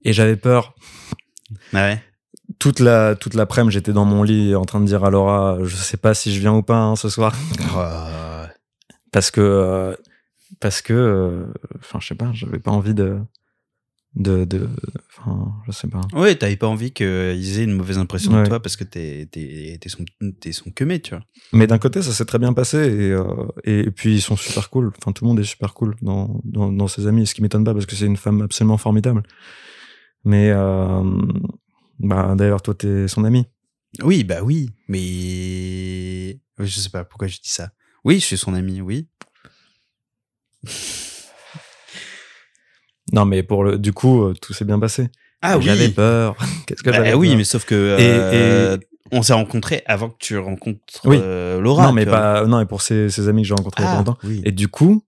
Et j'avais peur. Ah ouais? Toute la toute l'après-midi, j'étais dans mon lit en train de dire à Laura, je sais pas si je viens ou pas hein, ce soir, *laughs* *laughs* parce que euh, parce que, euh, enfin, je sais pas, j'avais pas envie de de de, enfin, je sais pas. Ouais, t'avais pas envie qu'ils aient une mauvaise impression de toi parce que t'es t'es t'es son t'es son tu vois. Mais d'un côté, ça s'est très bien passé et, euh, et puis ils sont super cool. Enfin, tout le monde est super cool dans dans, dans ses amis, ce qui m'étonne pas parce que c'est une femme absolument formidable. Mais euh, bah d'ailleurs, toi, t'es son ami. Oui, bah oui, mais je sais pas pourquoi je dis ça. Oui, je suis son ami, oui. Non, mais pour le, du coup, euh, tout s'est bien passé. Ah oui. J'avais peur. *laughs* Qu'est-ce que Bah j'avais oui, peur mais sauf que Et- euh, on s'est rencontrés avant que tu rencontres Oui. euh, Laura. non, mais pas, non, et pour ses, ses amis que j'ai rencontrés il y a pas Ah, longtemps. oui. Et du coup,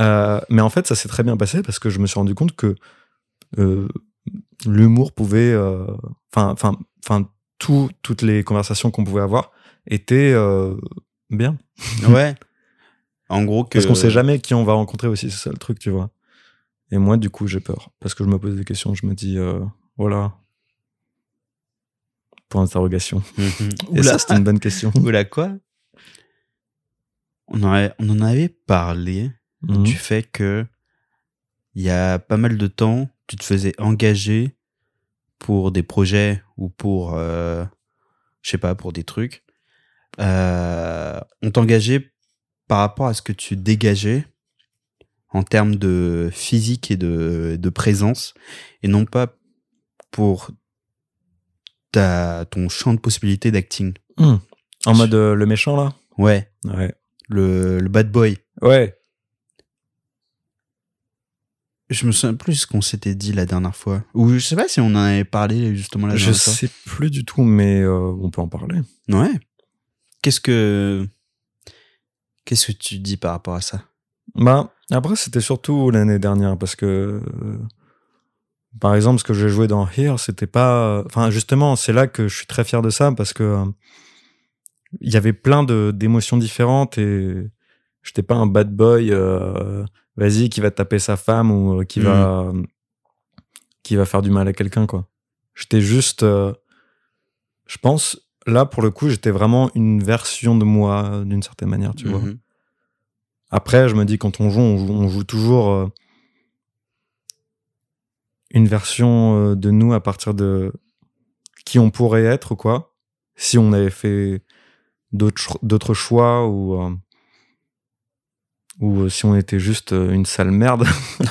euh, mais en fait, ça s'est très bien passé parce que je me suis rendu compte que euh, l'humour pouvait, enfin, enfin, enfin, tout, toutes les conversations qu'on pouvait avoir étaient bien. Ouais. En gros que. *laughs* Parce qu'on sait jamais qui on va rencontrer aussi, c'est ça le truc, tu vois. Et moi, du coup, j'ai peur parce que je me pose des questions. Je me dis, euh, voilà. Pour interrogation. Mhm. *laughs* Et Oula. ça, c'est une bonne question. *laughs* Oula quoi? On en, avait, on en avait parlé Mhm. du fait que il y a pas mal de temps, tu te faisais engager pour des projets ou pour, euh, je sais pas, pour des trucs. Euh, on t'engageait par rapport à ce que tu dégageais en termes de physique et de, de présence et non pas pour ta, ton champ de possibilités d'acting. Mhm. En mode euh, le méchant, là? Ouais, Ouais. le, le bad boy. Ouais. Je me souviens plus ce qu'on s'était dit la dernière fois. Ou je sais pas si on en avait parlé justement la Je dernière fois. sais plus du tout, mais euh, on peut en parler. Ouais. Qu'est-ce que qu'est-ce que tu dis par rapport à ça? Bah, après, c'était surtout l'année dernière parce que, euh, par exemple, ce que j'ai joué dans Here, c'était pas. Enfin, justement, c'est là que je suis très fier de ça parce que euh, il y avait plein d'émotions différentes et j'étais pas un bad boy, euh, vas-y, qui va taper sa femme ou qui va qui va faire du mal à quelqu'un, quoi. J'étais juste, je pense, là pour le coup, j'étais vraiment une version de moi d'une certaine manière, tu vois. Après, je me dis, quand on joue, on joue, toujours euh, une version euh, de nous à partir de qui on pourrait être, quoi, si on avait fait d'autres cho- d'autres choix ou, euh, si on était juste une sale merde. *laughs*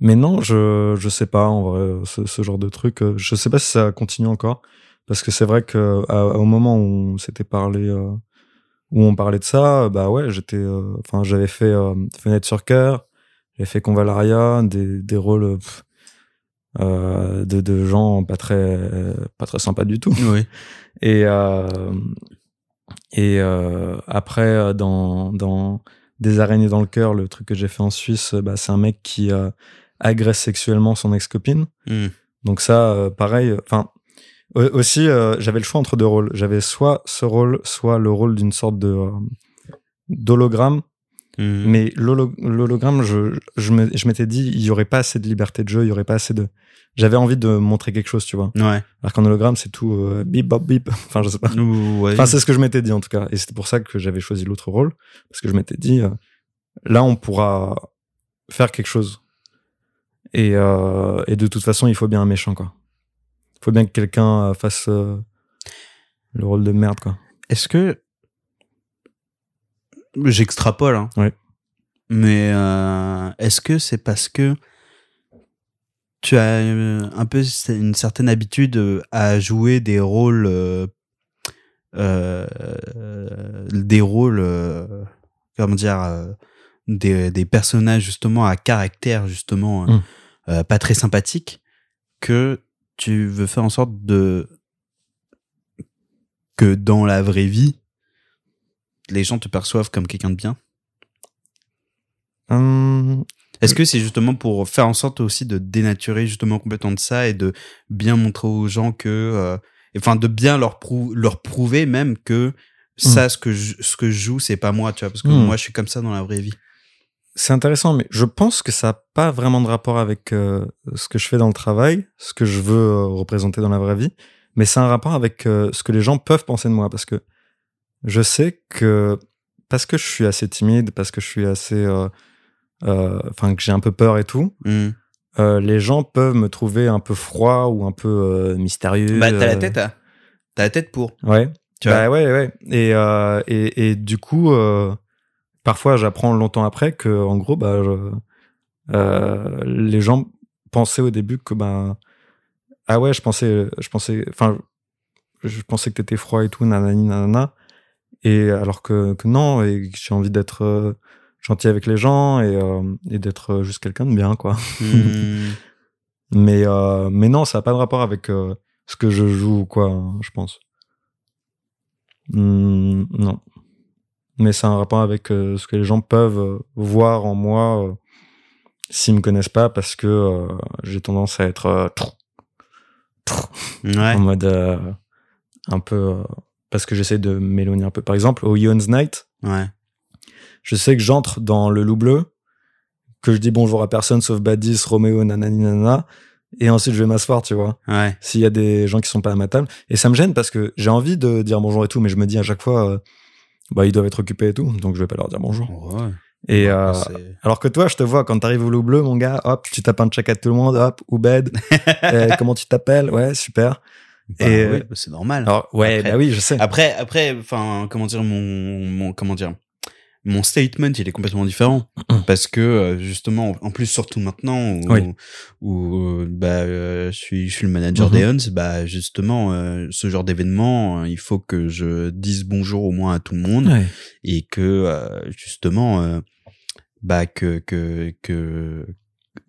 Mais non, je je sais pas en vrai ce, ce genre de truc. Je sais pas si ça continue encore parce que c'est vrai que à- au moment où on s'était parlé euh, où on parlait de ça, bah ouais, j'étais euh, enfin j'avais fait euh, Fenêtre sur cœur, j'avais fait Convalaria, des des rôles pff, euh, de de gens pas très pas très sympas du tout. Oui. Et, et après, dans, dans Des araignées dans le cœur, le truc que j'ai fait en Suisse, bah, c'est un mec qui agresse sexuellement son ex-copine. Hmm. Donc ça, pareil. Enfin, aussi, euh, j'avais le choix entre deux rôles. J'avais soit ce rôle, soit le rôle d'une sorte de euh, d'hologramme. Hmm. Mais l'holo- l'hologramme, je, je me- je m'étais dit, il y aurait pas assez de liberté de jeu, il y aurait pas assez de. J'avais envie de montrer quelque chose, tu vois. Ouais. Alors qu'en hologramme, c'est tout euh, bip bop bip. *laughs* Enfin, je sais pas. Ou- ouais. Enfin, c'est ce que je m'étais dit en tout cas. Et c'était pour ça que j'avais choisi l'autre rôle. Parce que je m'étais dit, euh, là, on pourra faire quelque chose. Et, euh, et de toute façon, il faut bien un méchant, quoi. Il faut bien que quelqu'un euh, fasse euh, le rôle de merde, quoi. Est-ce que j'extrapole hein. Ouais. Mais euh, est-ce que c'est parce que tu as un peu une certaine habitude à jouer des rôles euh, des rôles comment dire des, des personnages justement à caractère justement euh, Mm. euh, pas très sympathique que tu veux faire en sorte de que dans la vraie vie les gens te perçoivent comme quelqu'un de bien? Hum, Est-ce que c'est justement pour faire en sorte aussi de dénaturer justement complètement de ça et de bien montrer aux gens que, euh, enfin, de bien leur, prou- leur prouver même que ça, ce que je, ce que je joue, c'est pas moi, tu vois, parce que Mm. moi, je suis comme ça dans la vraie vie. C'est intéressant, mais je pense que ça n'a pas vraiment de rapport avec euh, ce que je fais dans le travail, ce que je veux euh, représenter dans la vraie vie, mais c'est un rapport avec euh, ce que les gens peuvent penser de moi, parce que je sais que parce que je suis assez timide, parce que je suis assez, enfin que j'ai un peu peur et tout, Mm. euh, les gens peuvent me trouver un peu froid ou un peu mystérieux. Bah, t'as la tête, hein. T'as la tête pour. Ouais. Tu vois. Bah ouais, ouais. Et, et, et du coup, euh, parfois, j'apprends longtemps après que, en gros, bah, je- euh, les gens pensaient au début que, bah, ah ouais, je pensais, je pensais, enfin, je pensais que t'étais froid et tout, nanani, nanana. Et alors que, que non, et que j'ai envie d'être euh, gentil avec les gens et, euh, et d'être juste quelqu'un de bien, quoi. Mm. *laughs* Mais, mais non, ça n'a pas de rapport avec ce que je joue ou quoi, hein, je pense. Hmm, non. Mais c'est un rapport avec euh, ce que les gens peuvent euh, voir en moi euh, s'ils me connaissent pas parce que euh, j'ai tendance à être euh, ouais. en mode un peu parce que j'essaie de m'éloigner un peu. Par exemple, au Ion's Night, Ouais. je sais que j'entre dans le loup bleu, que je dis bonjour à personne sauf Badis, Roméo, nanani, nanana, et ensuite je vais m'asseoir, tu vois. Ouais. s'il y a des gens qui sont pas à ma table. Et ça me gêne parce que j'ai envie de dire bonjour et tout, mais je me dis à chaque fois, bah, ils doivent être occupés et tout, donc je vais pas leur dire bonjour. Ouais. Et euh, C'est- alors que toi, je te vois quand t'arrives au loup bleu, mon gars, hop, tu tapes un check à tout le monde, hop, Oubed, *laughs* euh, comment tu t'appelles, ouais, super. Bah et, oui, euh, bah, c'est normal. Alors ouais, Après- bah oui, je sais. Après, après, enfin, comment dire, mon, mon, comment dire, mon statement, il est complètement différent parce que euh, justement, en plus surtout maintenant où, Oui. où euh, bah, euh, je suis, je suis le manager Mhm. des Huns, bah justement, euh, ce genre d'événement, il faut que je dise bonjour au moins à tout le monde Ouais. et que euh, justement, bah que que que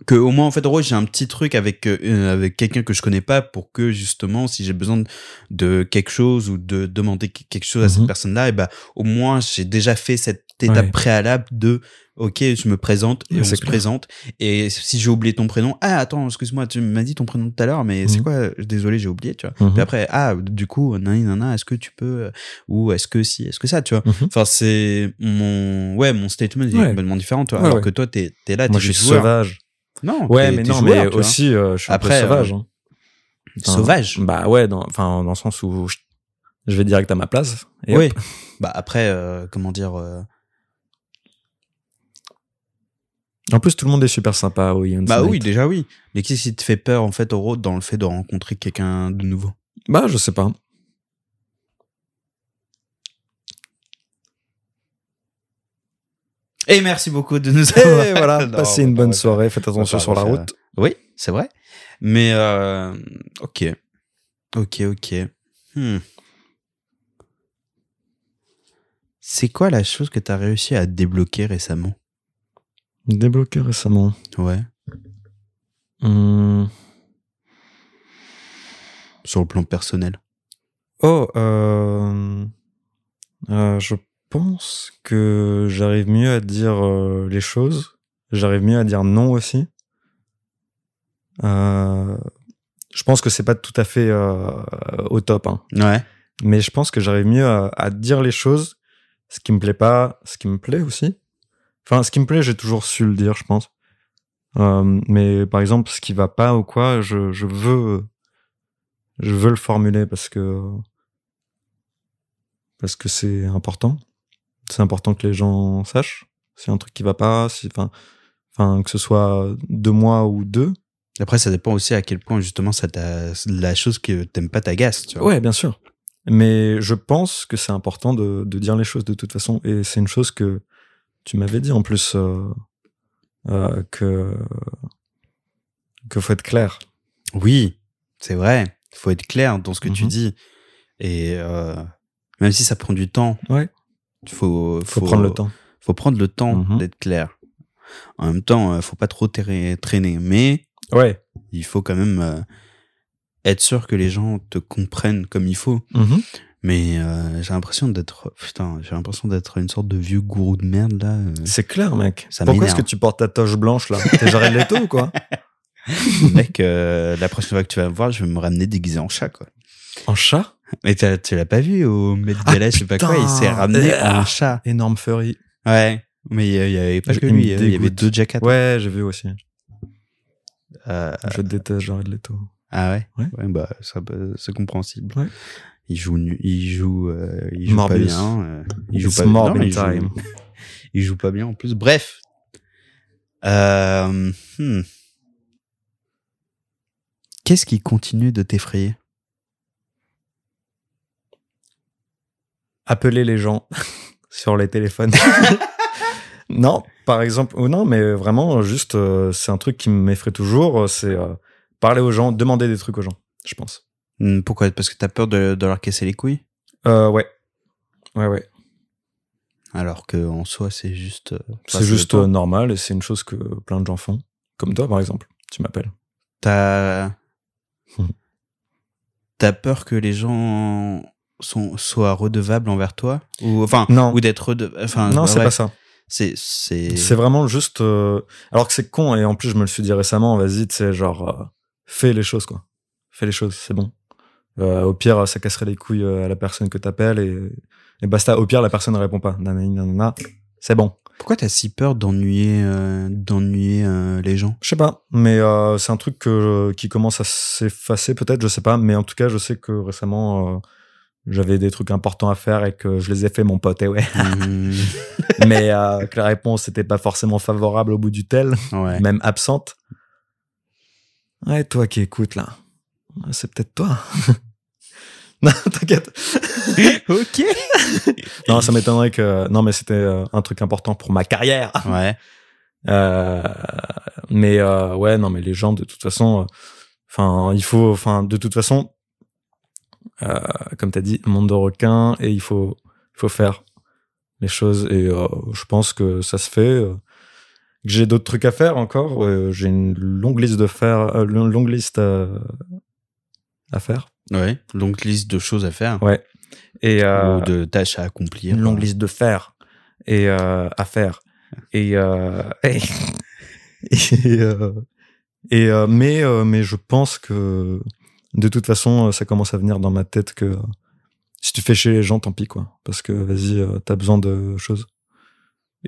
que au moins en fait en j'ai un petit truc avec euh, avec quelqu'un que je connais pas pour que justement si j'ai besoin de, quelque chose ou de demander que- quelque chose à cette Mhm. personne là et bah au moins j'ai déjà fait cette étape Ouais. préalable de ok je me présente et Ouais, on se clair. présente et si j'ai oublié ton prénom ah attends excuse-moi tu m'as dit ton prénom tout à l'heure mais c'est Mhm. quoi désolé j'ai oublié tu vois Mhm. puis après ah du coup nani nana est-ce que tu peux euh, ou est-ce que si est-ce que ça tu vois Mhm. enfin c'est mon ouais mon statement est Ouais. complètement différent tu vois alors que toi t'es t'es là Moi, t'es je suis joueur. sauvage. non Ouais, mais non, joueur, mais aussi, euh, je suis Après, un peu sauvage. hein. Enfin, sauvage Bah ouais, dans, enfin, dans le sens où je, je vais direct à ma place. Et oui hop. bah après euh, comment dire euh, En plus, tout le monde est super sympa au Ion's bah Night. oui déjà oui mais qu'est-ce qui te fait peur en fait au road dans le fait de rencontrer quelqu'un de nouveau? Bah, je sais pas. et merci beaucoup de nous Et avoir voilà, *laughs* Non, passez on va une pas bonne refaire. soirée, faites attention sur la route. Oui, c'est vrai. Mais euh, ok, ok, ok. Hmm. C'est quoi la chose que tu as réussi à débloquer récemment? Débloqué récemment. Ouais. Hmm. Sur le plan personnel. Oh, euh... euh, je pense que j'arrive mieux à dire euh, les choses. J'arrive mieux à dire non aussi. Je pense que c'est pas tout à fait au top, hein. Ouais. mais je pense que j'arrive mieux à, à dire les choses, ce qui me plaît pas, ce qui me plaît aussi. Enfin, ce qui me plaît, j'ai toujours su le dire, je pense. Euh, mais par exemple, ce qui va pas ou quoi, je, je veux, je veux le formuler parce que parce que c'est important. C'est important que les gens sachent. C'est un truc qui va pas, si, enfin, enfin que ce soit de moi ou d'eux. Après, ça dépend aussi à quel point justement ça la chose que t'aimes pas t'agace. Tu vois. Ouais, bien sûr. Mais je pense que c'est important de, de dire les choses de toute façon. Et c'est une chose que tu m'avais dit en plus euh, euh, que que faut être clair. Oui, c'est vrai. Il faut être clair dans ce que tu Mhm. dis. Et euh, même si ça prend du temps, Ouais. il faut, Faut, prendre le temps. faut prendre le temps Mhm. d'être clair. En même temps, euh, faut pas trop traîner, mais Ouais. il faut quand même euh, être sûr que les gens te comprennent comme il faut. Mhm. Mais euh, j'ai l'impression d'être putain, j'ai l'impression d'être une sorte de vieux gourou de merde là. euh. C'est clair, mec. Ça Pourquoi est-ce que tu portes ta toche blanche là? T'es Jared Leto ou quoi *laughs* Mec, euh, la prochaine fois que tu vas me voir, je vais me ramener déguisé en chat quoi. En chat? Mais t'as- tu l'as pas vu au Met Ah, Gala, je sais pas quoi, il s'est ramené Ah. en chat. Énorme furry. Ouais. Mais il y avait pas que lui, il y avait deux jackets. Ouais, j'ai vu aussi. Euh, Je déteste Jared Leto. ah ouais? Ouais. bah ça peut- c'est compréhensible. Ouais. Il joue il joue euh, il joue Morbius. pas bien, euh, il joue It's pas bien. Il joue- time. *laughs* il joue pas bien en plus. Bref. Euh, hmm. Qu'est-ce qui continue de t'effrayer? Appeler les gens *laughs* sur les téléphones. *laughs* non, par exemple, ou non, mais vraiment, juste, euh, c'est un truc qui m'effraie toujours, euh, c'est euh, parler aux gens, demander des trucs aux gens, je pense. Hmm, Pourquoi? Parce que t'as peur de, de leur casser les couilles? Euh, ouais. Ouais, ouais. Alors que en soi, c'est juste. euh, C'est juste euh, normal et c'est une chose que plein de gens font. Comme toi, par exemple. Tu m'appelles. T'as. Hmm. T'as peur que les gens sont, soient redevables envers toi? Ou enfin Non. ou d'être enfin non, c'est pas ça. c'est c'est C'est vraiment juste. euh, Alors que c'est con, et en plus, je me le suis dit récemment, vas-y, tu sais, genre, euh, fais les choses, quoi. Fais les choses, c'est bon. Euh, au pire, ça casserait les couilles euh, à la personne que t'appelles, et, et basta. Au pire, la personne ne répond pas. C'est bon. pourquoi t'as si peur d'ennuyer euh, d'ennuyer euh, les gens? Je sais pas, mais c'est un truc que, qui commence à s'effacer, peut-être, je sais pas, mais en tout cas, je sais que récemment, j'avais des trucs importants à faire et que je les ai fait, mon pote, et ouais. Hmm, *laughs* mais que la réponse n'était pas forcément favorable au bout du tel. ouais même absente. Ouais, toi qui écoutes là, c'est peut-être toi. Non, *laughs* t'inquiète. ok Non, ça m'étonnerait que. Non, mais c'était euh, un truc important pour ma carrière. ouais Euh, mais euh, ouais, non, mais les gens, de toute façon, euh, enfin, il faut, enfin, de toute façon, comme t'as dit, monde de requin, et il faut, faut faire les choses. Et je pense que ça se fait. que j'ai d'autres trucs à faire encore. j'ai une longue liste de faire, longue liste à faire. Ouais. Longue liste de choses à faire. Ouais. Et euh, ou de tâches à accomplir. une longue liste de faire et euh, à faire. Et euh, *laughs* et, et, euh, et, euh, mais euh, mais je pense que de toute façon ça commence à venir dans ma tête que si tu fais chez les gens tant pis quoi. Parce que vas-y euh, t'as besoin de choses.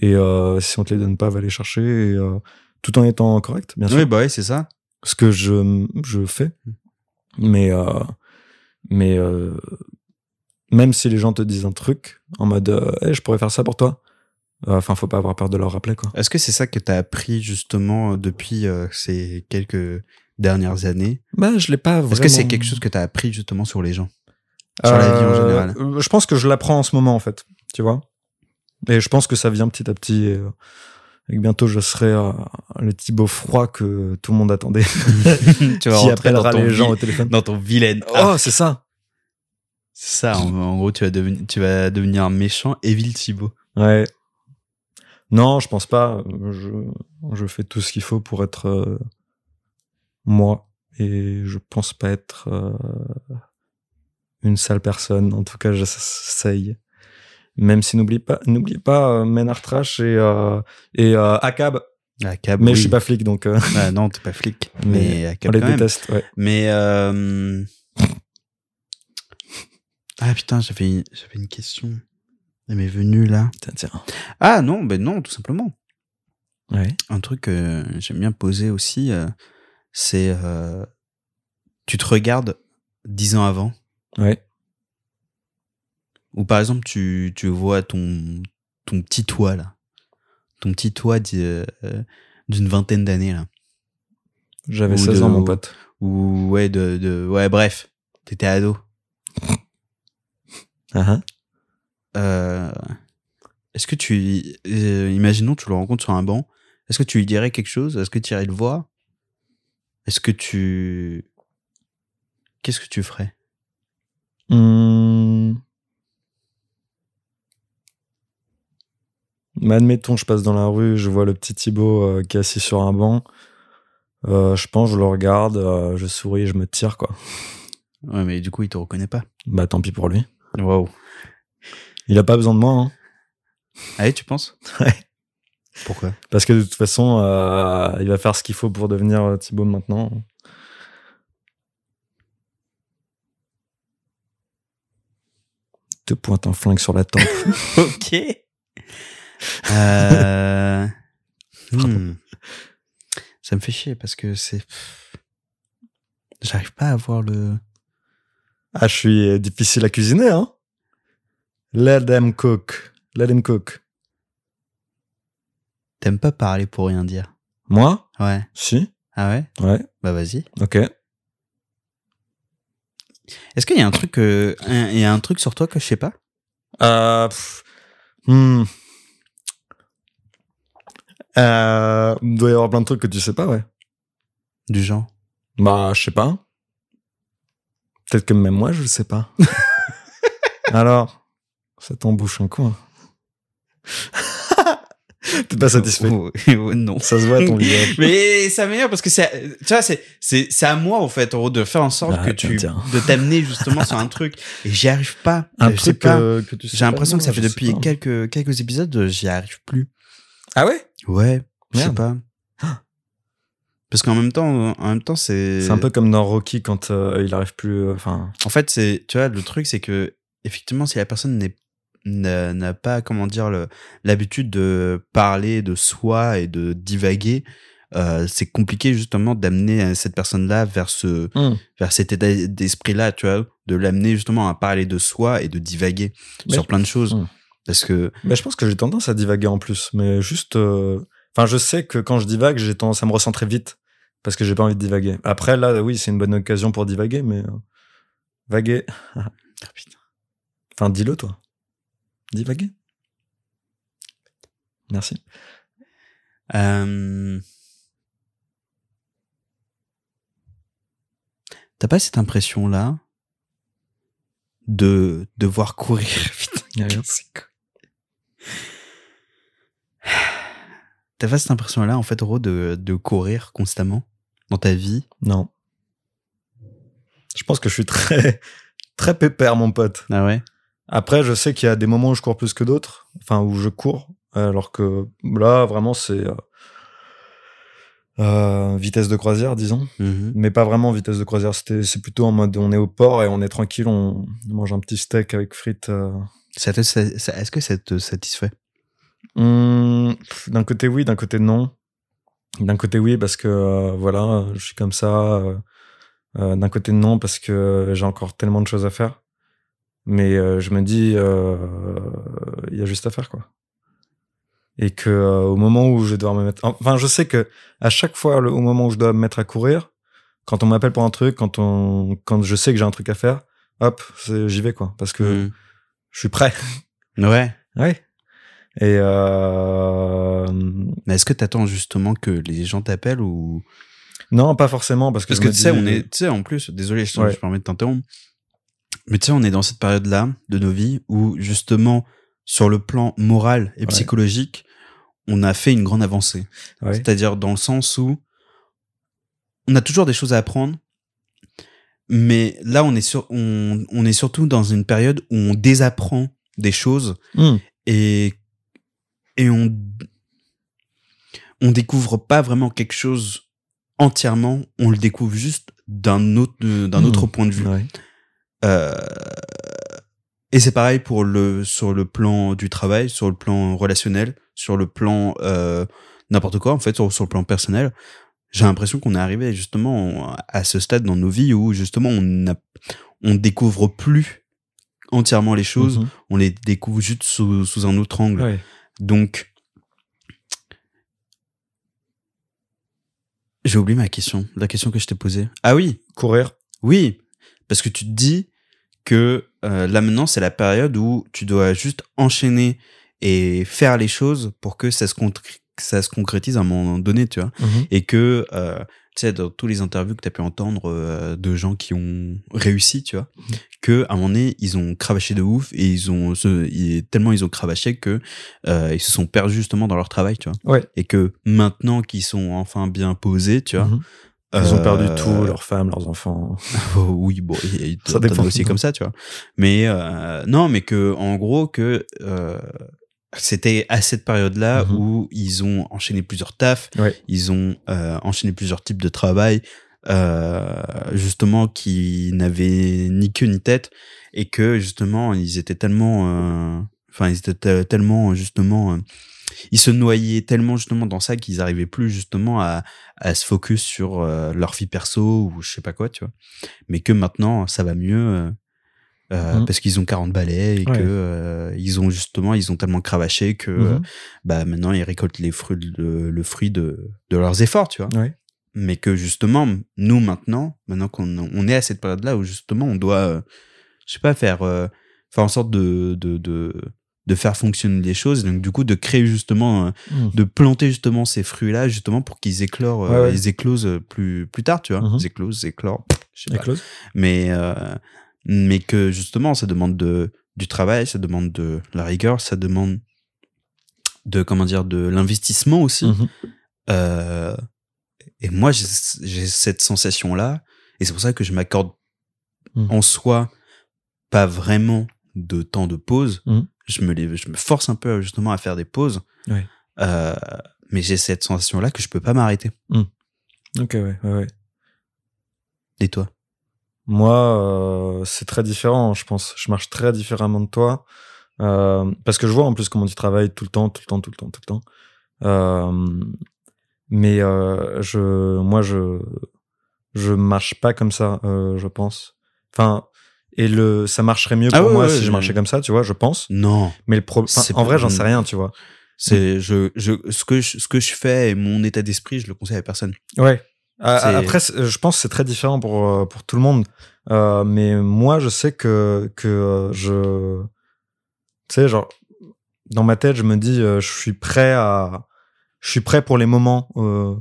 Et euh, si on te les donne pas va les chercher et, euh, tout en étant correct bien sûr. oui bah ouais c'est ça. Ce que je, je fais. Mais, euh, mais euh, même si les gens te disent un truc en mode euh, Hey, je pourrais faire ça pour toi, euh, enfin, faut pas avoir peur de leur rappeler, quoi. est-ce que c'est ça que t'as appris justement depuis euh, ces quelques dernières années? Bah, je l'ai pas est-ce que c'est quelque chose que t'as appris justement sur les gens? Sur la vie en général? Je pense que je l'apprends en ce moment, en fait, tu vois? Et je pense que ça vient petit à petit. Et, et que bientôt, je serai euh, le Thibaut froid que tout le monde attendait, *laughs* tu vas qui appellera les gens au téléphone. dans ton vilaine Oh, art. c'est ça. C'est ça, en, en gros, tu vas, devenir, tu vas devenir un méchant Evil Thibaut. Ouais. Non, je pense pas. Je, je fais tout ce qu'il faut pour être euh, moi. Et je pense pas être euh, une sale personne. En tout cas, j'essaye. Même si n'oublie pas, n'oublie pas euh, Trash et, euh, et euh, Akab. Ah, Cab, Mais oui. je suis pas flic, donc Ah, non, t'es pas flic. *laughs* Mais Mais, à on les quand même. déteste. Ouais. Mais ah putain, j'avais une- j'avais une question. Elle m'est venue là. Tiens, tiens. Ah non, ben non, tout simplement. Ouais. Un truc que j'aime bien poser aussi, euh, c'est euh, tu te regardes dix ans avant, Ouais. Ou par exemple tu, tu vois ton ton petit toit là, ton petit toit euh, d'une vingtaine d'années là, J'avais Ou 16 de- ans, mon pote. ou ouais de, de ouais bref, t'étais ado. Ah. Euh, est-ce que tu, euh, imaginons, tu le rencontres sur un banc, est-ce que tu lui dirais quelque chose? Est-ce que tu irais le voir? Est-ce que tu, qu'est-ce que tu ferais? Hum. Mais admettons, je passe dans la rue, je vois le petit Thibaut euh, qui est assis sur un banc. Euh, je pense, je le regarde, euh, je souris, je me tire, quoi. Ouais, mais du coup, il te reconnaît pas. Bah, tant pis pour lui. Wow. Il a pas besoin de moi, hein. Allez, tu penses? *laughs* Ouais. Pourquoi? Parce que de toute façon, euh, il va faire ce qu'il faut pour devenir Thibaut maintenant. Te pointe un flingue sur la tempe. *laughs* Ok. Euh... *laughs* hmm. Ça me fait chier parce que c'est. J'arrive pas à voir le. ah, je suis difficile à cuisiner, hein. Let them cook. Let them cook. T'aimes pas parler pour rien dire. Moi? Ouais. Si. Ah ouais? Ouais. Bah vas-y. Ok. Est-ce qu'il y a un truc, euh, un- il y a un truc sur toi que je sais pas? Euh, pff, hmm. Euh, il doit y avoir plein de trucs que tu sais pas, ouais. Du genre Bah, je sais pas. Peut-être que même moi, je le sais pas. *laughs* Alors, ça t'embouche un coin. *laughs* T'es pas satisfait. Oh, oh, Non. Ça se voit à ton visage. Mais ça m'énerve parce que c'est, tu vois, c'est, c'est, c'est à moi, en fait, en gros, de faire en sorte Ah, que tu, tiens. de t'amener justement sur un truc. Et j'y arrive pas. Un truc pas. que tu sais J'ai l'impression que ça fait depuis quelques, quelques épisodes, j'y arrive plus. Ah ouais? Ouais. Je sais pas. Parce qu'en même temps, en même temps, c'est. C'est un peu comme dans Rocky quand euh, il arrive plus. euh, Enfin, En fait, c'est, tu vois, le truc, c'est que, effectivement, si la personne n'est, n'a, pas, comment dire, l'habitude de parler de soi et de divaguer, euh, c'est compliqué, justement, d'amener cette personne-là vers ce, Hmm. vers cet état d'esprit-là, tu vois, de l'amener, justement, à parler de soi et de divaguer Mais sur plein de choses. Hmm. Parce que, Mais je pense que j'ai tendance à divaguer en plus, mais juste. euh, Enfin, je sais que quand je divague, j'ai tendance à me recentrer vite parce que j'ai pas envie de divaguer. Après, là, oui, c'est une bonne occasion pour divaguer, mais euh, vaguer. *laughs* Ah, putain. Enfin, dis-le toi. Divaguer. Merci. Euh... T'as pas cette impression-là de devoir courir *laughs* vite T'as pas cette impression-là, en fait, Ro, de, de courir constamment dans ta vie? Non. Je pense que je suis très *laughs* très pépère, mon pote. Ah ouais? Après, je sais qu'il y a des moments où je cours plus que d'autres, enfin où je cours, alors que là, vraiment, c'est euh, euh, vitesse de croisière, disons. Mhm. mais pas vraiment vitesse de croisière. C'est plutôt en mode on est au port et on est tranquille, on mange un petit steak avec frites. euh. Est-ce que ça te satisfait? Hum, d'un côté oui, d'un côté non. D'un côté oui parce que euh, voilà, je suis comme ça. euh, euh, d'un côté non parce que j'ai encore tellement de choses à faire. Mais euh, je me dis, il y a juste à faire quoi. Et que au moment où je dois me mettre, enfin je sais que à chaque fois le- au moment où je dois me mettre à courir, quand on m'appelle pour un truc, quand on, quand je sais que j'ai un truc à faire, hop, j'y vais quoi, parce que Mhm. je suis prêt. Ouais. Ouais. Et euh, est-ce que t'attends justement que les gens t'appellent ou? Non, pas forcément parce que Parce tu sais, dis- on est, tu sais, en plus, désolé, je, te- Ouais. je me permets de t'interrompre. Mais tu sais, on est dans cette période-là de nos vies où, justement, sur le plan moral et Ouais. psychologique, on a fait une grande avancée. Ouais. C'est-à-dire dans le sens où on a toujours des choses à apprendre, mais là, on est, sur, on, on est surtout dans une période où on désapprend des choses Hum, et, et on, on découvre pas vraiment quelque chose entièrement, on le découvre juste d'un autre, d'un Mmh. autre point de vue. ouais. Euh, et c'est pareil pour le, sur le plan du travail, sur le plan relationnel, sur le plan euh, n'importe quoi, en fait, sur, sur le plan personnel. J'ai l'impression qu'on est arrivé justement à ce stade dans nos vies où justement on a, on découvre plus entièrement les choses, Mhm. on les découvre juste sous, sous un autre angle. Ouais. Donc, j'ai oublié ma question, la question que je t'ai posée. Ah oui, Courir. oui, parce que tu te dis que euh, là maintenant c'est la période où tu dois juste enchaîner et faire les choses pour que ça se, ça concrétise à un moment donné, tu vois. Mhm. Et que, euh, sais, dans tous les interviews que tu as pu entendre euh, de gens qui ont réussi, tu vois, Mhm. que à un moment donné, ils ont cravaché de ouf et ils ont ils- tellement ils ont cravaché que euh, ils se sont perdus justement dans leur travail, tu vois. Ouais. Et que maintenant qu'ils sont enfin bien posés, tu vois, Mhm. Ils ont Euh, perdu tout, leurs femmes, leurs enfants. *laughs* Oui, bon, y a Ça dépend. aussi comme ça, tu vois. Mais euh, non, mais que en gros que euh, c'était à cette période-là Mhm. où ils ont enchaîné plusieurs tafs, Ouais. ils ont euh, enchaîné plusieurs types de travail, euh, justement qui n'avaient ni queue ni tête, et que justement ils étaient tellement, euh, enfin ils étaient te- tellement justement, euh, ils se noyaient tellement justement dans ça qu'ils arrivaient plus justement à, à se focus sur leur vie perso ou je sais pas quoi, tu vois. Mais que maintenant ça va mieux. Euh, Mhm. parce qu'ils ont 40 balais et Ouais. que euh, ils ont justement ils ont tellement cravaché que Mhm. euh, bah maintenant ils récoltent les fruits de- le fruit de, de leurs efforts tu vois Ouais. mais que justement nous maintenant maintenant qu'on on est à cette période là où justement on doit euh, je sais pas faire faire en sorte de de, de de faire fonctionner les choses donc du coup de créer justement Mhm. de planter justement ces fruits là justement pour qu'ils éclorent Ouais, ils éclosent plus plus tard tu vois ils éclosent éclorent je sais pas mais mais que justement ça demande de du travail ça demande de la rigueur ça demande de comment dire de l'investissement aussi Mhm. Euh, et moi j'ai cette sensation là et c'est pour ça que je m'accorde Mhm. en soi pas vraiment de temps de pause Mhm. je me les- je me force un peu justement à faire des pauses. Euh, mais j'ai cette sensation là que je peux pas m'arrêter Ok, ouais, ouais, ouais. et toi? Moi, euh, c'est très différent, je pense. Je marche très différemment de toi. Euh, parce que je vois en plus comment tu travailles tout le temps, tout le temps, tout le temps, tout le temps. Euh, mais je, moi, je, je marche pas comme ça, je pense. Enfin, et le, ça marcherait mieux Ah pour ouais, moi ouais, si je marchais comme ça, tu vois, je pense. non Mais le problème, en vrai, j'en sais rien, tu vois. c'est je je ce que je, ce que je fais et mon état d'esprit je le conseille à personne Ouais. Euh, C'est- Après, c'est- je pense que c'est très différent pour euh, pour tout le monde. Euh, mais moi, je sais que que euh, je, tu sais, genre dans ma tête, je me dis, euh, je suis prêt à, je suis prêt pour les moments euh,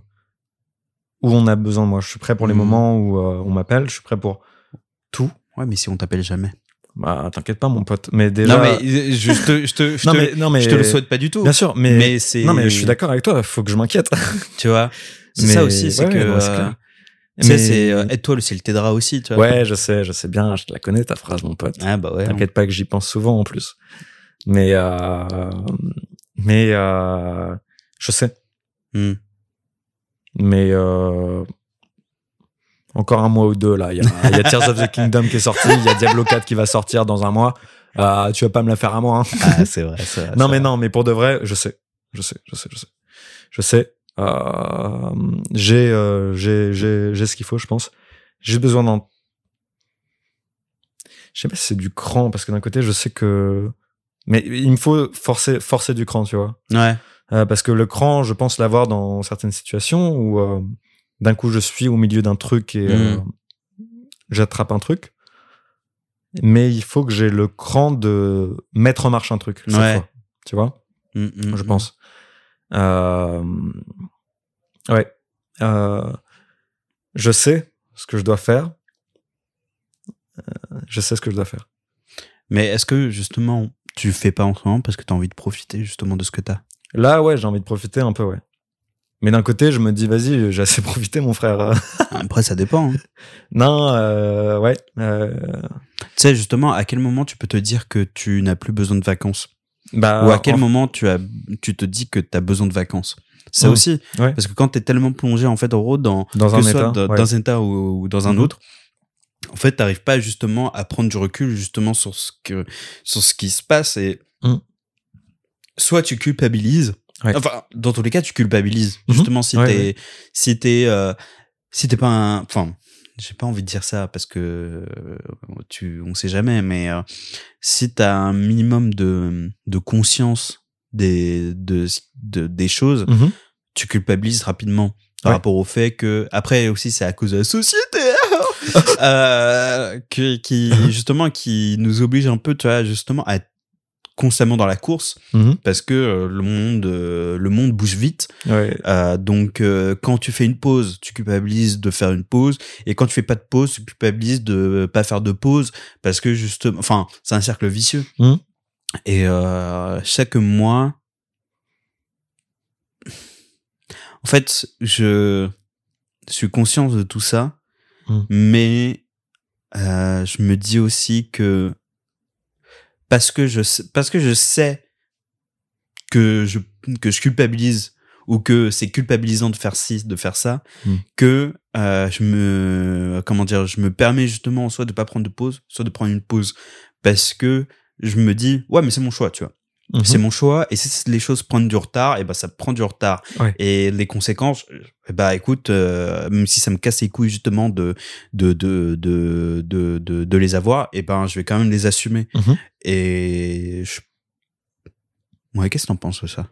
où on a besoin de moi. Je suis prêt pour les Mhm. moments où euh, on m'appelle. Je suis prêt pour tout. ouais mais si on t'appelle jamais Bah, t'inquiète pas, mon pote. Mais déjà. non mais je te je te je non te, mais non mais je te le souhaite pas du tout Bien sûr, mais, mais c'est non mais je suis d'accord avec toi. Faut que je m'inquiète. *laughs* tu vois? C'est ça aussi c'est ouais, que ouais, c'est euh, Mais- c'est euh, aide-toi le ciel t'aidera aussi tu vois Ouais, je sais, je sais bien. Je te la connais ta phrase, mon pote. ah bah ouais T'inquiète pas que j'y pense souvent en plus. Mais euh, mais euh, je sais. Hmm. Mais euh, encore un mois ou deux là. Il y a, y a Tears of the Kingdom qui est sorti. Il y a Diablo 4 qui va sortir dans un mois. Euh, tu vas pas me la faire à moi. hein. ah c'est vrai non mais vrai. non, mais pour de vrai, je sais, je sais, je sais, je sais, je sais. Euh, j'ai euh, j'ai j'ai j'ai ce qu'il faut, je pense. J'ai besoin d'un. Je sais pas si c'est du cran parce que d'un côté, je sais que. Mais il me faut forcer forcer du cran, tu vois. ouais parce que le cran, je pense l'avoir dans certaines situations où d'un coup je suis au milieu d'un truc et Mm. euh, j'attrape un truc. Mais il faut que j'ai le cran de mettre en marche un truc Ouais. fois. Tu vois? Hmm, hmm, je pense. Euh, ouais. Euh, je sais ce que je dois faire. Je sais ce que je dois faire. mais est-ce que justement tu fais pas en ce moment parce que t'as envie de profiter justement de ce que t'as? Là, ouais, j'ai envie de profiter un peu, ouais. Mais d'un côté, je me dis, vas-y, j'ai assez *laughs* profité, mon frère. après ça dépend hein. *laughs* non, euh, ouais. euh, tu sais justement à quel moment tu peux te dire que tu n'as plus besoin de vacances? Bah, ou à quel en- moment tu as tu te dis que tu as besoin de vacances? Ça aussi Ouais. parce que quand tu es tellement plongé en fait en gros dans Dans un état, dans, ouais. dans un état ou, ou dans un Mhm. autre en fait t'arrives pas justement à prendre du recul justement sur ce que sur ce qui se passe et Mm. soit tu culpabilises Ouais. enfin dans tous les cas tu culpabilises Mhm. justement si Ouais, t'es ouais. si t'es euh, si t'es pas un enfin j'ai pas envie de dire ça parce que euh, tu on sait jamais mais euh, si t'as un minimum de de conscience des de, de des choses Mhm. tu culpabilises rapidement par rapport au fait que après aussi c'est à cause de la société *laughs* euh, que, qui justement qui nous oblige un peu tu vois justement à être constamment dans la course Mhm. parce que euh, le monde euh, le monde bouge vite Ouais. euh, donc quand tu fais une pause tu culpabilises de faire une pause et quand tu fais pas de pause tu culpabilises de pas faire de pause parce que justement enfin c'est un cercle vicieux Mhm. et chaque mois en fait je suis conscient de tout ça, Mm. mais je me dis aussi que parce que je sais, parce que je sais que je que je culpabilise ou que c'est culpabilisant de faire ci, de faire ça, Mm. que euh, je me comment dire, je me permets justement soit de pas prendre de pause, soit de prendre une pause parce que je me dis ouais mais c'est mon choix, tu vois. Mhm. C'est mon choix et si les choses prennent du retard, et ben ça prend du retard. Ouais. Et les conséquences, eh ben écoute, euh, même si ça me casse les couilles justement de de de de de, de, de les avoir, et ben je vais quand même les assumer. Mhm. Et je... ouais, qu'est-ce que t'en penses de ça?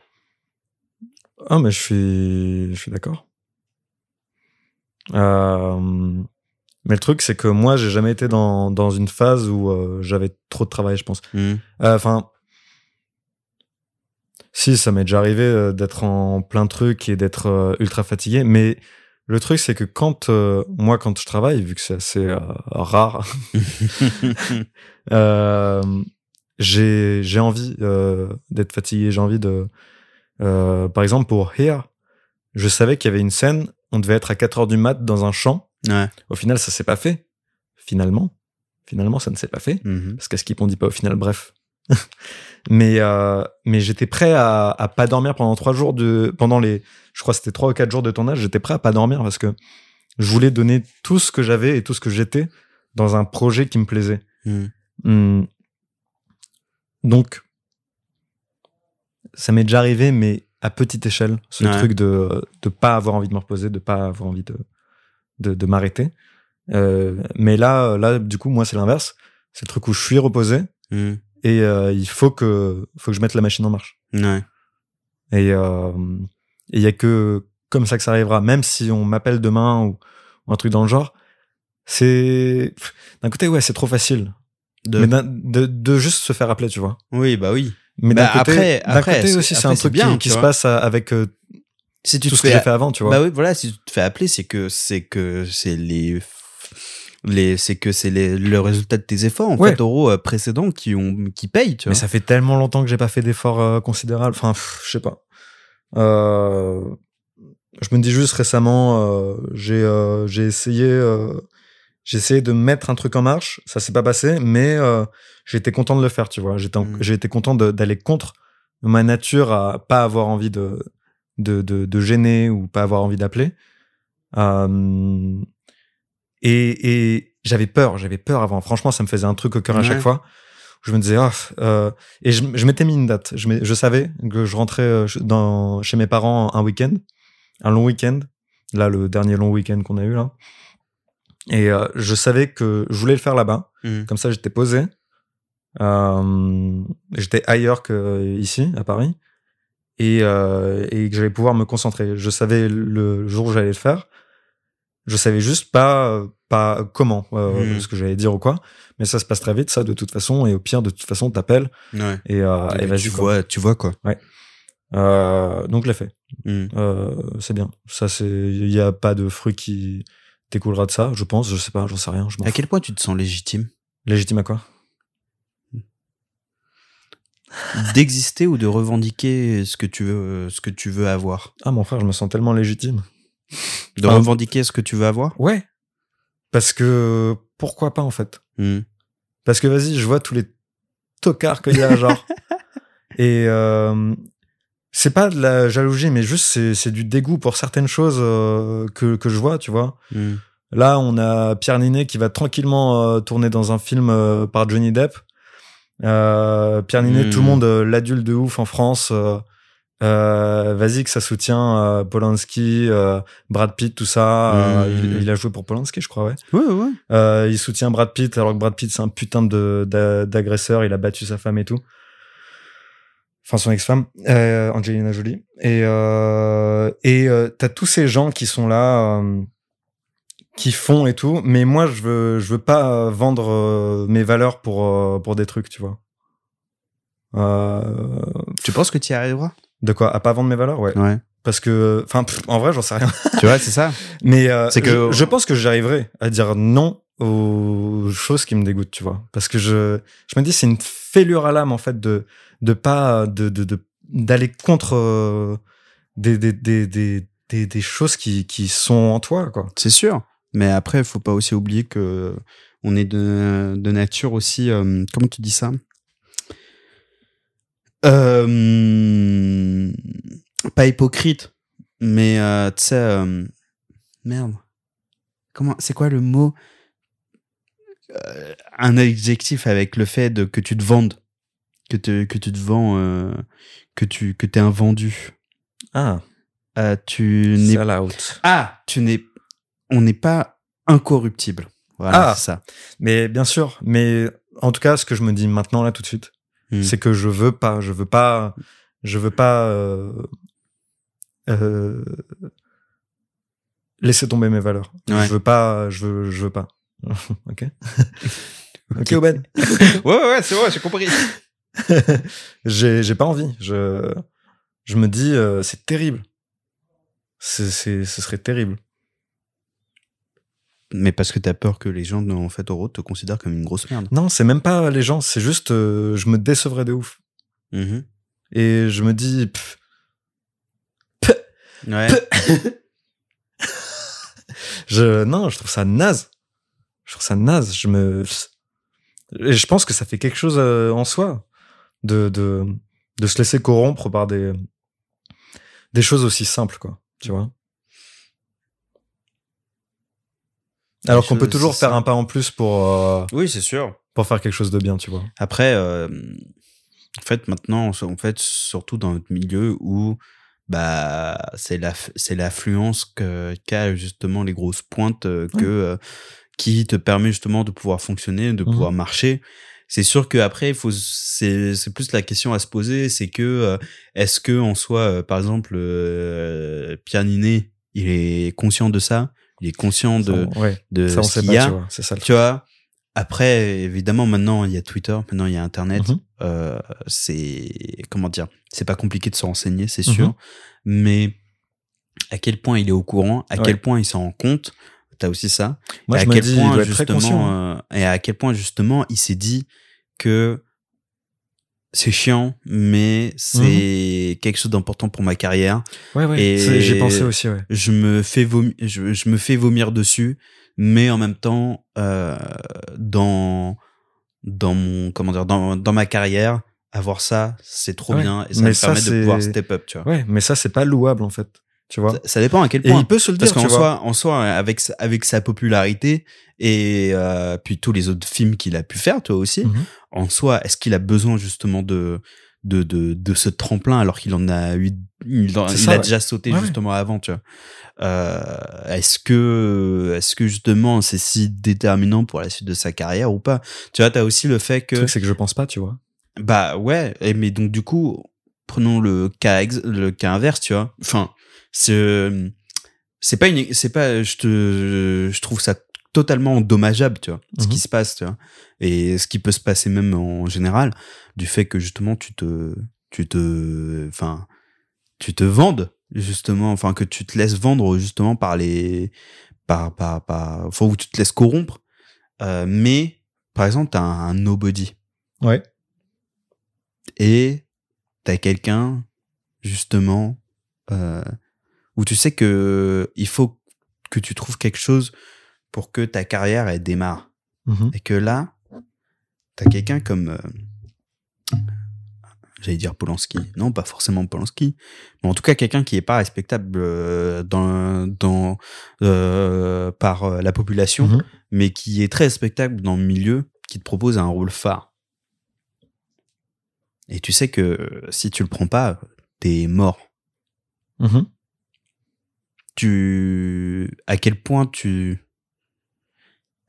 Ah, mais je suis, je suis d'accord. Euh, mais le truc, c'est que moi, j'ai jamais été dans, dans une phase où euh, j'avais trop de travail, je pense. Mhm. Euh, Enfin, si, ça m'est déjà arrivé euh, d'être en plein truc et d'être euh, ultra fatigué. Mais le truc, c'est que quand euh, moi, quand je travaille, vu que c'est assez euh, rare, *laughs* *laughs* euh, j'ai j'ai envie d'être fatigué. J'ai envie de, par exemple, pour Here, je savais qu'il y avait une scène. On devait être à 4 heures du mat dans un champ. ouais. Au final, ça s'est pas fait. Finalement, finalement, ça ne s'est pas fait Mhm. parce qu'à Skip on dit pas au final? Bref *laughs* mais euh, mais j'étais prêt à, à pas dormir pendant trois jours de pendant les je crois que c'était trois ou quatre jours de tournage j'étais prêt à pas dormir parce que je voulais donner tout ce que j'avais et tout ce que j'étais dans un projet qui me plaisait Mhm. Hum. donc ça m'est déjà arrivé mais à petite échelle ce Ouais. truc de de pas avoir envie de me reposer de pas avoir envie de de, de m'arrêter Euh, mais là là du coup moi c'est l'inverse c'est le truc où je suis reposé Mhm. Et euh, il faut que faut que je mette la machine en marche. Ouais. et euh, il y a que comme ça que ça arrivera. Même si on m'appelle demain ou, ou un truc dans le genre c'est d'un côté ouais c'est trop facile. De- mais de, de juste se faire appeler tu vois. Oui, bah oui. mais Bah, d'un côté, après- d'un après, côté aussi c'est un truc bien, qui, se passe avec euh, Si tu tout te ce que j'ai fait avant tu vois. Bah oui, voilà, si tu te fais appeler, c'est que c'est que c'est les c'est que c'est le résultat de tes efforts en Ouais. fait euros précédents qui ont qui payent, tu mais vois. ça fait tellement longtemps que j'ai pas fait d'efforts euh, considérables enfin pff, je sais pas euh, je me dis juste récemment euh, j'ai j'ai essayé j'ai essayé de mettre un truc en marche ça s'est pas passé mais été content de le faire tu vois j'étais Mm. j'ai été content d'aller contre ma nature à pas avoir envie de de, de, de gêner ou pas avoir envie d'appeler euh, et, et j'avais peur j'avais peur avant. Franchement ça me faisait un truc au cœur à chaque fois. Je me disais euh, et je, je m'étais mis une date. Je, savais que je rentrais euh, dans, chez mes parents un week-end un long week-end là le dernier long week-end qu'on a eu là. Et euh, je savais que je voulais le faire là-bas. Mhm. comme ça j'étais posé. Euh, j'étais ailleurs que ici à Paris. Et, euh, et que j'allais pouvoir me concentrer. Je savais le jour où j'allais le faire je savais juste pas pas comment euh, Mhm. ce que j'allais dire ou quoi. Mais ça se passe très vite ça de toute façon. Et au pire de toute façon t'appelles. Ouais. et, euh, et Et vas-y tu quoi. vois, tu vois quoi. Euh, donc je l'ai fait. Euh, c'est bien. Ça c'est il y a pas de fruit qui découlera de ça je pense. Je sais pas j'en sais rien je À quel point tu te sens légitime? Légitime à quoi? D'exister ou de revendiquer ce que tu veux ce que tu veux avoir? Ah mon frère je me sens tellement légitime De revendiquer ce que tu veux avoir ouais parce que pourquoi pas en fait Mhm. Parce que vas-y, je vois tous les tocards qu'il y a, genre. *laughs* Et euh, c'est pas de la jalousie, mais juste c'est, du dégoût pour certaines choses euh, que, que je vois, tu vois. Mhm. Là, on a Pierre Ninet qui va tranquillement euh, tourner dans un film par Johnny Depp. Pierre Ninet, Mm. tout le monde euh, l'adulte de ouf en France. Euh, vas-y que ça soutient euh, Polanski, euh, Brad Pitt, tout ça. Euh, Mm. il, il a joué pour Polanski, je crois, ouais. Ouais, ouais. Euh, il soutient Brad Pitt alors que Brad Pitt c'est un putain de d'a- d'agresseur, il a battu sa femme et tout. Enfin son ex-femme, euh, Angelina Jolie. Et euh, et euh, t'as tous ces gens qui sont là, euh, qui font et tout. Mais moi je veux je veux pas vendre mes valeurs pour euh, pour des trucs, tu vois. Euh, Tu penses que tu y arriveras? De quoi? À pas vendre mes valeurs, ouais. Ouais. Parce que, enfin, en vrai, j'en sais rien. tu vois, c'est ça. *laughs* Mais euh, C'est que- je, je pense que j'arriverai à dire non aux choses qui me dégoûtent, tu vois. Parce que je, je me dis, c'est une fêlure à l'âme, en fait, de, de pas, de, de, de- d'aller contre euh, des, des, des, des, des, des choses qui, qui sont en toi, quoi. C'est sûr. Mais après, il faut pas aussi oublier que on est de, de nature aussi. euh, comment tu dis ça? Euh, Pas hypocrite, mais euh, tu sais, euh, merde. Comment C'est quoi le mot Un adjectif avec le fait de que tu te vendes, que te que tu te vends, que tu que t'es un vendu? Ah, tu n'es ah, tu n'es, on n'est pas incorruptible. Voilà, Ah. ça. Mais bien sûr, mais en tout cas, ce que je me dis maintenant là tout de suite, Mm. c'est que je veux pas, je veux pas, je veux pas euh, euh, laisser tomber mes valeurs. Ouais. Je veux pas, je veux, je veux pas. *laughs* *laughs* ok. ok, Oben. *laughs* ouais, ouais, ouais, c'est vrai, j'ai compris. j'ai, j'ai pas envie. Je, je me dis, euh, c'est terrible. C'est, c'est, ce serait terrible. Mais parce que t'as peur que les gens, en fait, au road, te considèrent comme une grosse merde. Non, c'est même pas les gens. C'est juste, euh, je me décevrais de ouf. Mhm. Et je me dis, pff, Ouais. *laughs* Je, non, je trouve ça naze. Je trouve ça naze. Je me, et je pense que ça fait quelque chose euh, en soi de, de, de se laisser corrompre par des, des choses aussi simples, quoi. Tu vois? Alors qu'on peut toujours faire un pas en plus pour, euh, oui, c'est sûr. pour faire quelque chose de bien, tu vois. Après, euh, en fait, maintenant, en fait, surtout dans notre milieu où bah c'est la c'est l'affluence que qu'a justement les grosses pointes euh, que euh, qui te permet justement de pouvoir fonctionner, de Mhm. pouvoir marcher. C'est sûr que après, il faut c'est c'est plus la question à se poser, c'est que est-ce que en soi, par exemple, Pierre Ninet, il est conscient de ça, il est conscient de Ça, on- ouais, de ça ce qu'il y a. tu vois. C'est ça le Tu vois, après, évidemment, maintenant, il y a Twitter, maintenant, il y a Internet. Mhm. Euh, c'est, comment dire, c'est pas compliqué de se renseigner, c'est Mhm. sûr. Mais à quel point il est au courant, à Ouais. quel point il s'en rend compte, t'as aussi ça. Moi, et je à me quel dis, il point, doit être très conscient. justement, euh, et à quel point, justement, il s'est dit que c'est chiant, mais c'est quelque chose d'important pour ma carrière. Ouais, ouais. et- J'ai pensé aussi, ouais. Je me fais vomir, je, je me fais vomir dessus, mais en même temps, euh, dans, dans mon, comment dire, dans, dans ma carrière, avoir ça, c'est trop Ouais, bien et ça mais me ça, permet de pouvoir step up, tu vois. Ouais, mais ça, c'est pas louable, en fait. Tu vois? Ça, ça dépend à quel Et point. il peut se le Parce dire, qu'en tu vois. soi, en soi, avec sa, avec sa popularité et euh, puis tous les autres films qu'il a pu faire, toi aussi, Mhm. en soi, est-ce qu'il a besoin justement de de, de, de ce tremplin alors qu'il en a eu, il, en- C'est il ça, a ouais. déjà sauté Ouais, ouais. justement avant, tu vois? Euh, est-ce que est-ce que justement c'est si déterminant pour la suite de sa carrière ou pas? Tu vois, t'as aussi le fait que c'est que je pense pas, tu vois. bah ouais, et mais donc du coup, prenons le cas le cas inverse, tu vois? Enfin, c'est c'est pas une c'est pas je te je trouve ça totalement dommageable, tu vois, ce Mhm. qui se passe, tu vois. Et ce qui peut se passer même en général du fait que justement tu te tu te enfin tu te vendes justement enfin que tu te laisses vendre justement par les par par par enfin où tu te laisses corrompre euh, mais par exemple t'as un, un nobody Ouais. et t'as quelqu'un justement euh, où tu sais que il faut que tu trouves quelque chose pour que ta carrière elle démarre Mhm. et que là t'as quelqu'un comme euh, j'allais dire Polanski non pas forcément Polanski mais en tout cas quelqu'un qui est pas respectable euh, dans dans euh, par la population Mhm. mais qui est très respectable dans le milieu qui te propose un rôle phare et tu sais que si tu le prends pas t'es mort Mhm. Tu à quel point tu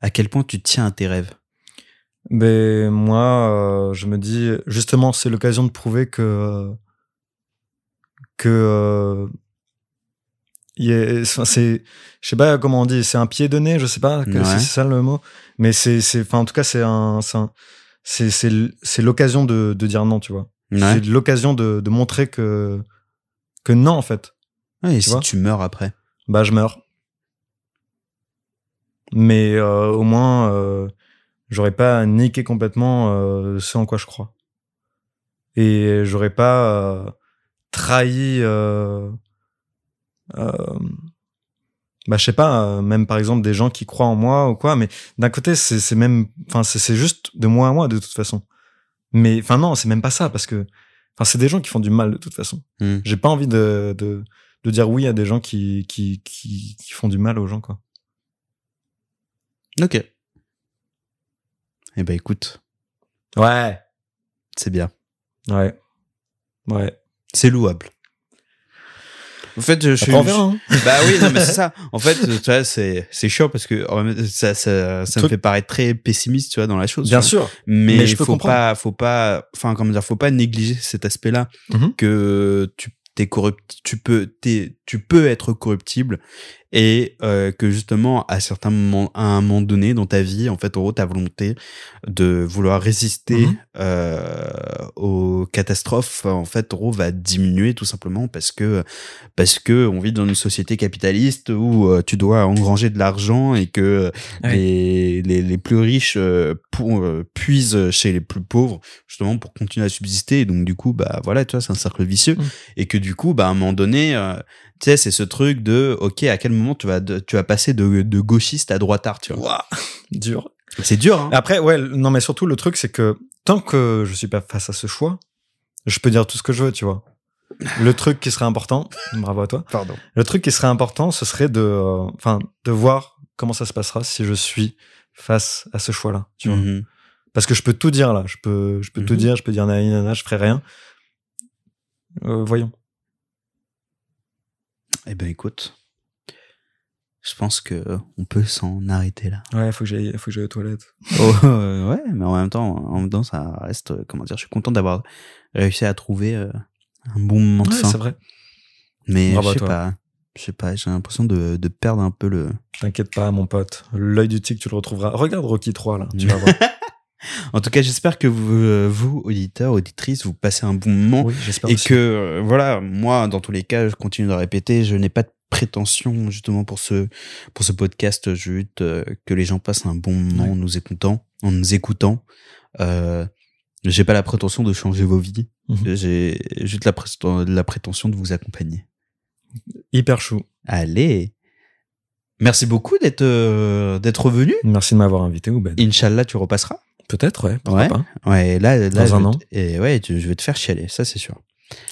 à quel point tu tiens à tes rêves? Ben moi, euh, je me dis justement, c'est l'occasion de prouver que euh, que euh, c'est, je sais pas comment on dit, c'est un pied de nez, je sais pas, Ouais. c'est c'est ça le mot, mais c'est, c'est, enfin en tout cas c'est un, c'est c'est l'occasion de, de dire non, tu vois. C'est l'occasion de, de montrer que que non en fait. Ouais, et tu si vois? tu meurs après? Bah je meurs. Mais euh, au moins, euh, j'aurais pas niqué complètement euh, ce en quoi je crois. Et j'aurais pas euh, trahi bah je sais pas, même par exemple des gens qui croient en moi ou quoi, mais d'un côté c'est même, enfin c'est juste de moi à moi de toute façon. Mais enfin non, c'est même pas ça parce que, enfin c'est des gens qui font du mal de toute façon. Hmm. J'ai pas envie de, de de dire oui à des gens qui qui qui qui font du mal aux gens quoi. Ok. Eh ben écoute, Ouais. c'est bien. Ouais. Ouais. C'est louable. En fait, je, on verra. hein. Bah oui, non, mais c'est *laughs* ça. En fait, tu vois, c'est, c'est chiant parce que ça, ça, ça me fait paraître très pessimiste, tu vois, dans la chose. Bien sûr. Mais, Mais je faut pas, faut pas, enfin, comment dire, faut pas négliger cet aspect-là Mhm. que tu tu peux être corruptible et euh, que justement à certains moments, à un moment donné dans ta vie, en fait, en gros, ta volonté de vouloir résister Mhm. euh, aux catastrophes, en fait, en gros, va diminuer tout simplement parce que parce que on vit dans une société capitaliste où euh, tu dois engranger de l'argent et que Ouais. les, les les plus riches pour, puisent chez les plus pauvres justement pour continuer à subsister. Et donc du coup, bah voilà, tu vois, c'est un cercle vicieux Mhm. et que du coup, bah à un moment donné. tu sais, c'est ce truc de, ok, à quel moment tu vas, de- tu vas passer de, de gauchiste à droitard, tu vois. Ouah, *laughs* dur. C'est dur, hein. Après, ouais, non, mais surtout, le truc, c'est que tant que je suis pas face à ce choix, je peux dire tout ce que je veux, tu vois. Le truc qui serait important, *laughs* bravo à toi. Pardon. Le truc qui serait important, ce serait de, euh, enfin, de voir comment ça se passera si je suis face à ce choix-là, tu vois. Mhm. Parce que je peux tout dire là, je peux, je peux tout Mhm. dire, je peux dire nana, nana, je ferai rien. Euh, voyons. Eh ben, écoute. Je pense que on peut s'en arrêter là. Ouais, faut que j'aille, faut que j'aille aux toilettes. Oh, *laughs* euh, ouais, mais en même temps, en même temps, ça reste, euh, comment dire, je suis content d'avoir réussi à trouver euh, un bon moment de Ouais, fin. c'est vrai. Mais Bravo je sais pas, je sais pas, j'ai l'impression de, de perdre un peu le. T'inquiète pas, mon pote. L'œil du tigre, tu le retrouveras. Regarde Rocky 3, là. Tu vas voir. *laughs* En tout cas, j'espère que vous, euh, vous, auditeurs, auditrices, vous passez un bon moment oui, j'espère et aussi. que euh, voilà, moi, dans tous les cas, je continue de répéter, je n'ai pas de prétention justement pour ce pour ce podcast, juste euh, que les gens passent un bon moment Ouais. en nous écoutant, en nous écoutant. Euh, j'ai pas la prétention de changer vos vies. Mhm. J'ai juste la, préten- la prétention de vous accompagner. Hyper chou. Allez. Merci beaucoup d'être euh, d'être venu. Merci de m'avoir invité, Oubed. Inch'Allah, tu repasseras. Peut-être, ouais. Pourquoi Ouais. pas. Ouais, là, là Dans un an. te- Et ouais, je vais te faire chialer, ça c'est sûr.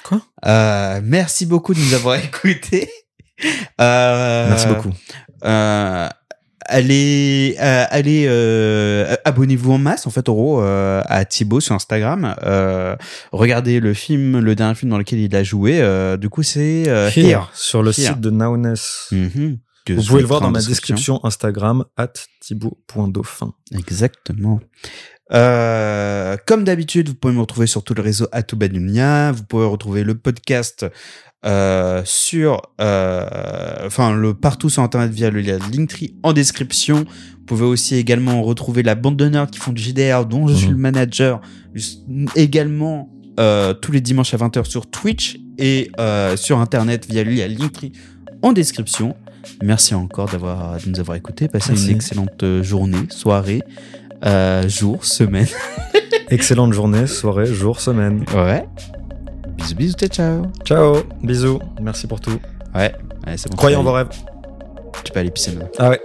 Quoi? Euh, Merci beaucoup de nous avoir *laughs* écoutés. Euh, Merci beaucoup. Euh, allez, euh, allez, euh, abonnez-vous en masse en fait, gros, euh, à Thibaut sur Instagram. Regardez le film, le dernier film dans lequel il a joué. du coup, c'est Here, Here. sur le Here. site de Nowness. Mhm. Vous pouvez le voir dans ma description Instagram, at thibaut.dauphin. Exactement. Euh, comme d'habitude, vous pouvez me retrouver sur tous les réseaux Atoubadunia. Vous pouvez retrouver le podcast euh, sur, euh, enfin, le partout sur Internet via le lien Linktree en description. Vous pouvez aussi également retrouver la bande de nerds qui font du GDR, dont je suis Mhm. le manager, également euh, tous les dimanches à 20h sur Twitch et sur Internet via le lien Linktree en description. Merci encore d'avoir de nous avoir écoutés. Passez Merci. une excellente journée, soirée, jour, semaine. *laughs* Excellente journée, soirée, jour, semaine. Ouais. Bisous, bisous, ciao, ciao. Ciao, bisous, merci pour tout. Ouais, ouais c'est bon. Croyez en vos rêves. Tu peux aller pisser maintenant. Ah ouais.